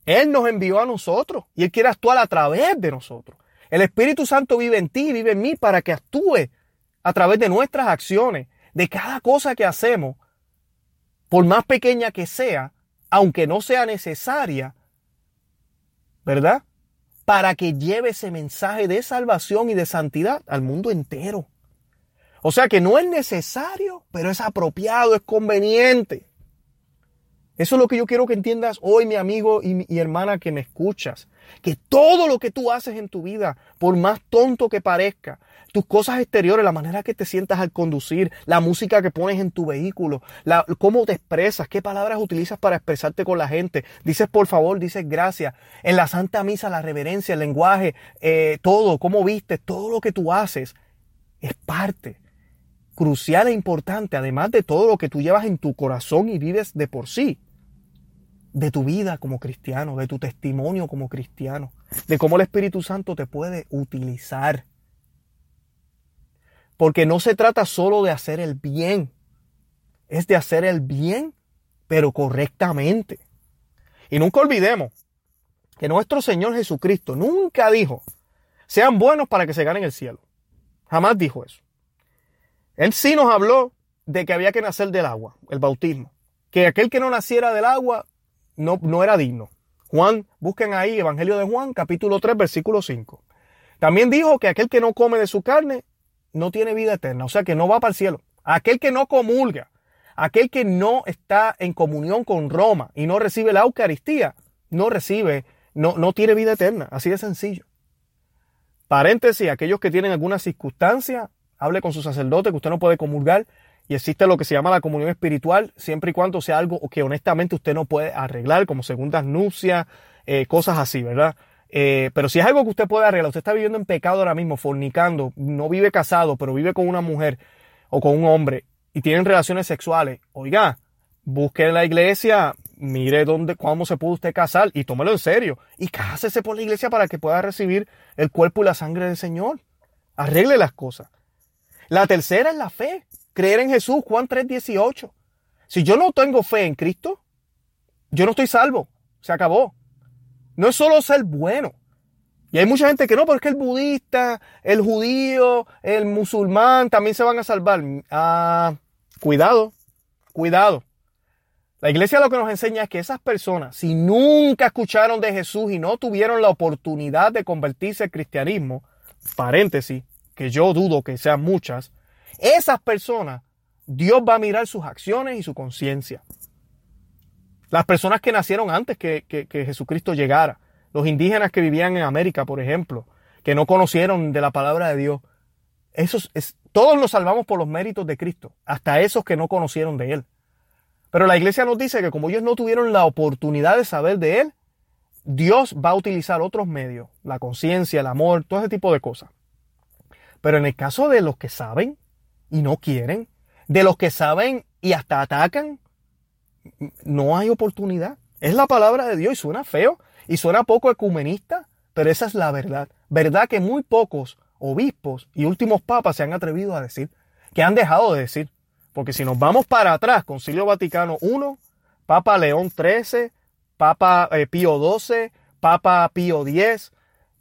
Él nos envió a nosotros y Él quiere actuar a través de nosotros. El Espíritu Santo vive en ti, vive en mí para que actúe a través de nuestras acciones, de cada cosa que hacemos, por más pequeña que sea, aunque no sea necesaria, ¿verdad? Para que lleve ese mensaje de salvación y de santidad al mundo entero. O sea que no es necesario, pero es apropiado, es conveniente. Eso es lo que yo quiero que entiendas hoy, mi amigo y mi hermana que me escuchas. Que todo lo que tú haces en tu vida, por más tonto que parezca, tus cosas exteriores, la manera que te sientas al conducir, la música que pones en tu vehículo, la, cómo te expresas, qué palabras utilizas para expresarte con la gente. Dices por favor, dices gracias. En la Santa Misa, la reverencia, el lenguaje, eh, todo, cómo viste, todo lo que tú haces es parte crucial e importante, además de todo lo que tú llevas en tu corazón y vives de por sí, de tu vida como cristiano, de tu testimonio como cristiano, de cómo el Espíritu Santo te puede utilizar. Porque no se trata solo de hacer el bien, es de hacer el bien, pero correctamente. Y nunca olvidemos que nuestro Señor Jesucristo nunca dijo, sean buenos para que se ganen el cielo. Jamás dijo eso. Él sí nos habló de que había que nacer del agua, el bautismo. Que aquel que no naciera del agua no, no era digno. Juan, busquen ahí Evangelio de Juan, capítulo 3, versículo 5. También dijo que aquel que no come de su carne no tiene vida eterna, o sea que no va para el cielo. Aquel que no comulga, aquel que no está en comunión con Roma y no recibe la Eucaristía, no recibe, no, no tiene vida eterna, así de sencillo. Paréntesis, aquellos que tienen alguna circunstancia hable con su sacerdote, que usted no puede comulgar, y existe lo que se llama la comunión espiritual, siempre y cuando sea algo que honestamente usted no puede arreglar, como segundas nupcias, eh, cosas así, ¿verdad? Eh, pero si es algo que usted puede arreglar, usted está viviendo en pecado ahora mismo, fornicando, no vive casado, pero vive con una mujer o con un hombre y tienen relaciones sexuales, oiga, busque en la iglesia, mire dónde, cómo se puede usted casar y tómelo en serio. Y cásese por la iglesia para que pueda recibir el cuerpo y la sangre del Señor. Arregle las cosas. La tercera es la fe. Creer en Jesús, Juan 3:18. Si yo no tengo fe en Cristo, yo no estoy salvo. Se acabó. No es solo ser bueno. Y hay mucha gente que no, porque el budista, el judío, el musulmán también se van a salvar. Ah, cuidado, cuidado. La iglesia lo que nos enseña es que esas personas, si nunca escucharon de Jesús y no tuvieron la oportunidad de convertirse al cristianismo, paréntesis, que yo dudo que sean muchas, esas personas, Dios va a mirar sus acciones y su conciencia. Las personas que nacieron antes que, Jesucristo llegara, los indígenas que vivían en América, por ejemplo, que no conocieron de la palabra de Dios, esos, es, todos nos salvamos por los méritos de Cristo, hasta esos que no conocieron de Él. Pero la iglesia nos dice que como ellos no tuvieron la oportunidad de saber de Él, Dios va a utilizar otros medios, la conciencia, el amor, todo ese tipo de cosas. Pero en el caso de los que saben y no quieren, de los que saben y hasta atacan, no hay oportunidad. Es la palabra de Dios y suena feo y suena poco ecumenista, pero esa es la verdad. Verdad que muy pocos obispos y últimos papas se han atrevido a decir, que han dejado de decir. Porque si nos vamos para atrás, Concilio Vaticano I, Papa León XIII, Papa eh, Pío XII, Papa Pío X,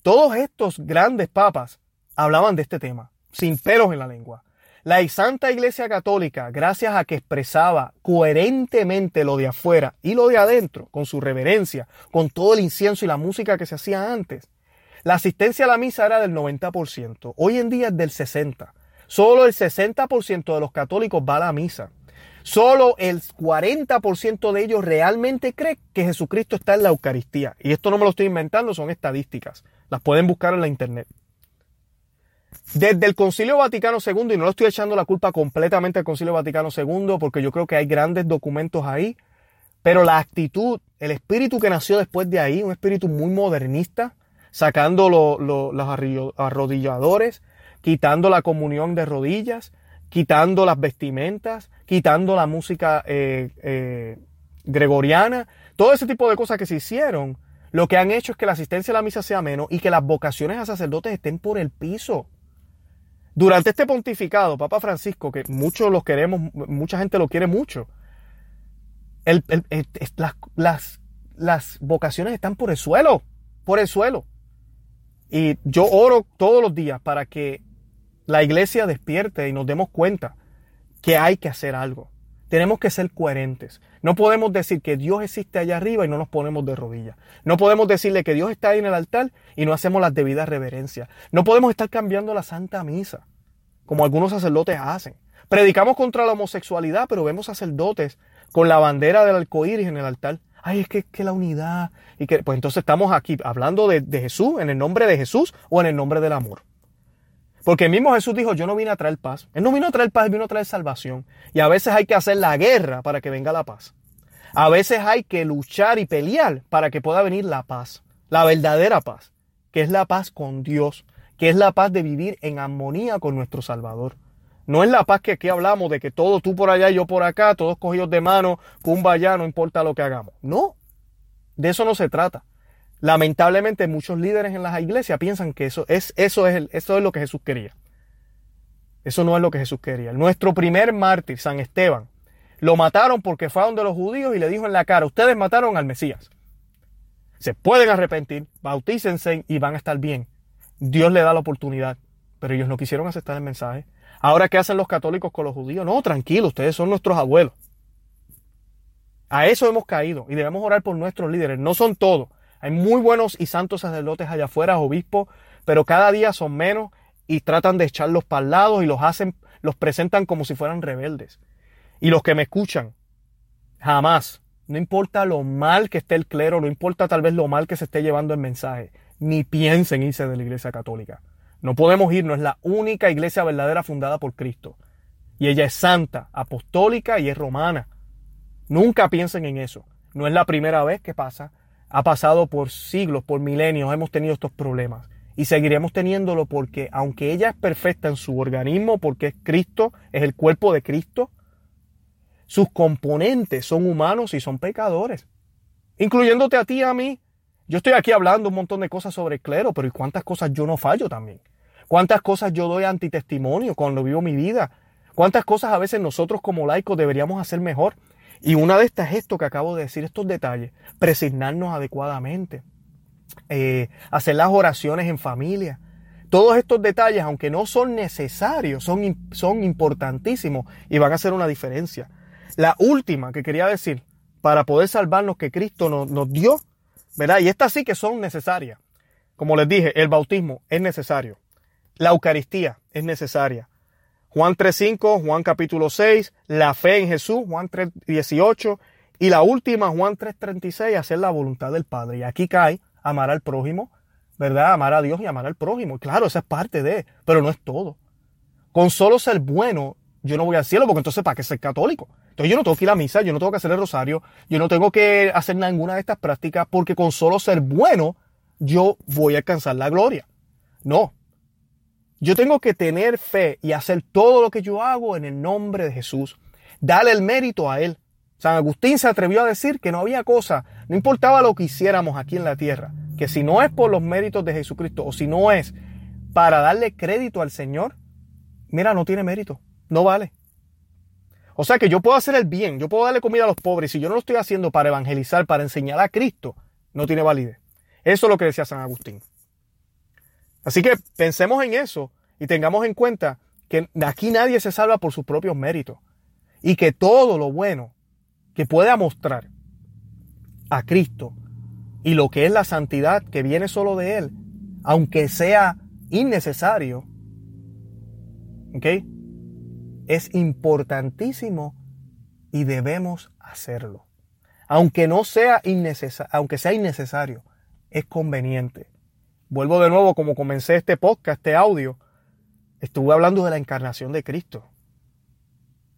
todos estos grandes papas hablaban de este tema, sin pelos en la lengua. La Santa Iglesia Católica, gracias a que expresaba coherentemente lo de afuera y lo de adentro, con su reverencia, con todo el incienso y la música que se hacía antes, la asistencia a la misa era del 90%, hoy en día es del 60%. Solo el 60% de los católicos va a la misa. Solo el 40% de ellos realmente cree que Jesucristo está en la Eucaristía. Y esto no me lo estoy inventando, son estadísticas. Las pueden buscar en la internet. Desde el Concilio Vaticano II, y no le estoy echando la culpa completamente al Concilio Vaticano II, porque yo creo que hay grandes documentos ahí, pero la actitud, el espíritu que nació después de ahí, un espíritu muy modernista, sacando los arrodilladores, quitando la comunión de rodillas, quitando las vestimentas, quitando la música eh, eh, gregoriana, todo ese tipo de cosas que se hicieron, lo que han hecho es que la asistencia a la misa sea menos y que las vocaciones a sacerdotes estén por el piso. Durante este pontificado, Papa Francisco, que muchos los queremos, mucha gente lo quiere mucho, las, las vocaciones están por el suelo, por el suelo. Y yo oro todos los días para que la iglesia despierte y nos demos cuenta que hay que hacer algo. Tenemos que ser coherentes. No podemos decir que Dios existe allá arriba y no nos ponemos de rodillas. No podemos decirle que Dios está ahí en el altar y no hacemos las debidas reverencias. No podemos estar cambiando la Santa Misa, como algunos sacerdotes hacen. Predicamos contra la homosexualidad, pero vemos sacerdotes con la bandera del arcoíris en el altar. Ay, es que, que la unidad. Y que, pues entonces estamos aquí hablando de, de Jesús, en el nombre de Jesús o en el nombre del amor. Porque el mismo Jesús dijo, yo no vine a traer paz. Él no vino a traer paz, él vino a traer salvación. Y a veces hay que hacer la guerra para que venga la paz. A veces hay que luchar y pelear para que pueda venir la paz. La verdadera paz. Que es la paz con Dios. Que es la paz de vivir en armonía con nuestro Salvador. No es la paz que aquí hablamos de que todo tú por allá y yo por acá, todos cogidos de mano, cumba allá, no importa lo que hagamos. No. De eso no se trata. Lamentablemente muchos líderes en las iglesias piensan que eso es, eso es, eso es lo que Jesús quería. Eso no es lo que Jesús quería. Nuestro primer mártir, San Esteban, lo mataron porque fue a donde los judíos y le dijo en la cara, ustedes mataron al Mesías. Se pueden arrepentir, bautícense y van a estar bien. Dios le da la oportunidad, pero ellos no quisieron aceptar el mensaje. Ahora, ¿qué hacen los católicos con los judíos? No, tranquilo, ustedes son nuestros abuelos. A eso hemos caído y debemos orar por nuestros líderes. No son todos. Hay muy buenos y santos sacerdotes allá afuera, obispos, pero cada día son menos y tratan de echarlos para el lado y los hacen, los presentan como si fueran rebeldes. Y los que me escuchan, jamás, no importa lo mal que esté el clero, no importa tal vez lo mal que se esté llevando el mensaje, ni piensen irse de la iglesia católica. No podemos ir, no es la única iglesia verdadera fundada por Cristo. Y ella es santa, apostólica y es romana. Nunca piensen en eso. No es la primera vez que pasa. Ha pasado por siglos, por milenios, hemos tenido estos problemas. Y seguiremos teniéndolo porque aunque ella es perfecta en su organismo, porque es Cristo, es el cuerpo de Cristo, sus componentes son humanos y son pecadores. Incluyéndote a ti y a mí. Yo estoy aquí hablando un montón de cosas sobre el clero, pero ¿y cuántas cosas yo no fallo también? ¿Cuántas cosas yo doy antitestimonio cuando vivo mi vida? ¿Cuántas cosas a veces nosotros como laicos deberíamos hacer mejor? Y una de estas es esto que acabo de decir, estos detalles, presignarnos adecuadamente, eh, hacer las oraciones en familia. Todos estos detalles, aunque no son necesarios, son, son importantísimos y van a hacer una diferencia. La última que quería decir, para poder salvarnos que Cristo nos, nos dio, ¿verdad? Y estas sí que son necesarias. Como les dije, el bautismo es necesario. La Eucaristía es necesaria. Juan 3.5, Juan capítulo 6, la fe en Jesús, Juan 3.18 y la última, Juan 3.36, hacer la voluntad del Padre. Y aquí cae amar al prójimo, ¿verdad? Amar a Dios y amar al prójimo. Claro, esa es parte de, pero no es todo. Con solo ser bueno, yo no voy al cielo, porque entonces ¿para qué ser católico? Entonces yo no tengo que ir a misa, yo no tengo que hacer el rosario, yo no tengo que hacer ninguna de estas prácticas, porque con solo ser bueno, yo voy a alcanzar la gloria. No, yo tengo que tener fe y hacer todo lo que yo hago en el nombre de Jesús. Dale el mérito a Él. San Agustín se atrevió a decir que no había cosa, no importaba lo que hiciéramos aquí en la tierra, que si no es por los méritos de Jesucristo o si no es para darle crédito al Señor, mira, no tiene mérito, no vale. O sea que yo puedo hacer el bien, yo puedo darle comida a los pobres, si yo no lo estoy haciendo para evangelizar, para enseñar a Cristo, no tiene validez. Eso es lo que decía San Agustín. Así que pensemos en eso y tengamos en cuenta que aquí nadie se salva por sus propios méritos y que todo lo bueno que pueda mostrar a Cristo y lo que es la santidad que viene solo de Él, aunque sea innecesario, ¿ok? Es importantísimo y debemos hacerlo. Aunque no sea innecesario, aunque sea innecesario, es conveniente. Vuelvo de nuevo, como comencé este podcast, este audio, estuve hablando de la encarnación de Cristo.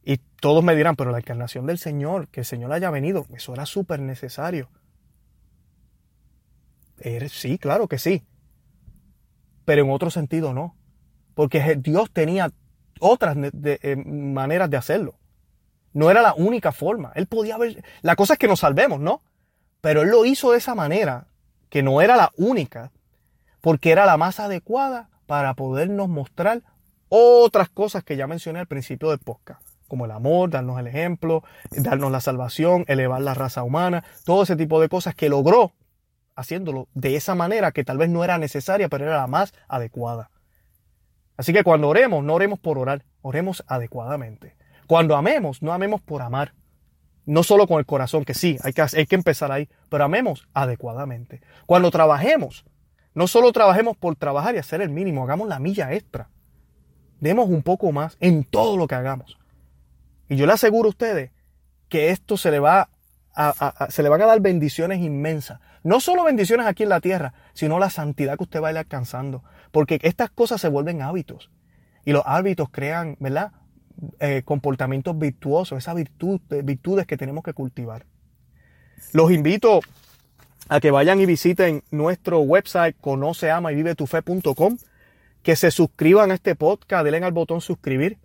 Y todos me dirán, pero la encarnación del Señor, que el Señor haya venido, eso era súper necesario. Sí, claro que sí. Pero en otro sentido no. Porque Dios tenía otras eh, maneras de hacerlo. No era la única forma. Él podía haber... La cosa es que nos salvemos, ¿no? Pero Él lo hizo de esa manera, que no era la única, porque era la más adecuada para podernos mostrar otras cosas que ya mencioné al principio del podcast, como el amor, darnos el ejemplo, darnos la salvación, elevar la raza humana, todo ese tipo de cosas que logró haciéndolo de esa manera que tal vez no era necesaria, pero era la más adecuada. Así que cuando oremos, no oremos por orar, oremos adecuadamente. Cuando amemos, no amemos por amar. No solo con el corazón, que sí, hay que, hay que empezar ahí, pero amemos adecuadamente. Cuando trabajemos, no solo trabajemos por trabajar y hacer el mínimo, hagamos la milla extra. Demos un poco más en todo lo que hagamos. Y yo le aseguro a ustedes que esto se le va a, se le van a dar bendiciones inmensas. No solo bendiciones aquí en la tierra, sino la santidad que usted va a ir alcanzando. Porque estas cosas se vuelven hábitos. Y los hábitos crean, ¿verdad? Eh, comportamientos virtuosos, esas virtudes, virtudes que tenemos que cultivar. Los invito a que vayan y visiten nuestro website conoceamayvivetufe.com, que se suscriban a este podcast, denle al botón suscribir.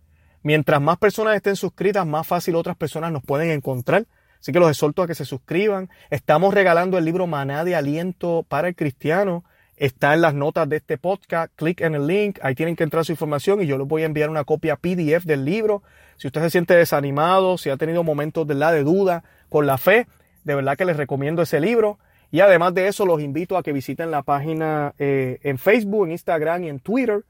Mientras más personas estén suscritas, más fácil otras personas nos pueden encontrar. Así que los exhorto a que se suscriban. Estamos regalando el libro Maná de Aliento para el Cristiano. Está en las notas de este podcast. Clic en el link. Ahí tienen que entrar su información y yo les voy a enviar una copia PDF del libro. Si usted se siente desanimado, si ha tenido momentos de la de duda con la fe, de verdad que les recomiendo ese libro. Y además de eso, los invito a que visiten la página eh, en Facebook, en Instagram y en Twitter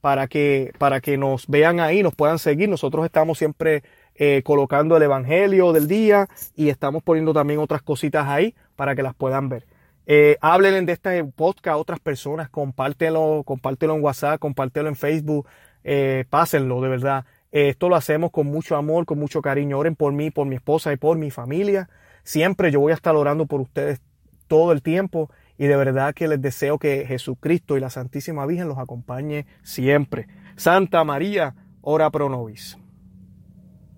para que, para que nos vean ahí, nos puedan seguir. Nosotros estamos siempre eh, colocando el Evangelio del día y estamos poniendo también otras cositas ahí para que las puedan ver. Eh, hablen de este podcast a otras personas, compártelo, compártelo en WhatsApp, compártelo en Facebook, eh, pásenlo de verdad. esto lo hacemos con mucho amor, con mucho cariño. Oren por mí, por mi esposa y por mi familia. Siempre yo voy a estar orando por ustedes todo el tiempo y de verdad que les deseo que Jesucristo y la Santísima Virgen los acompañe siempre. Santa María, ora pro nobis.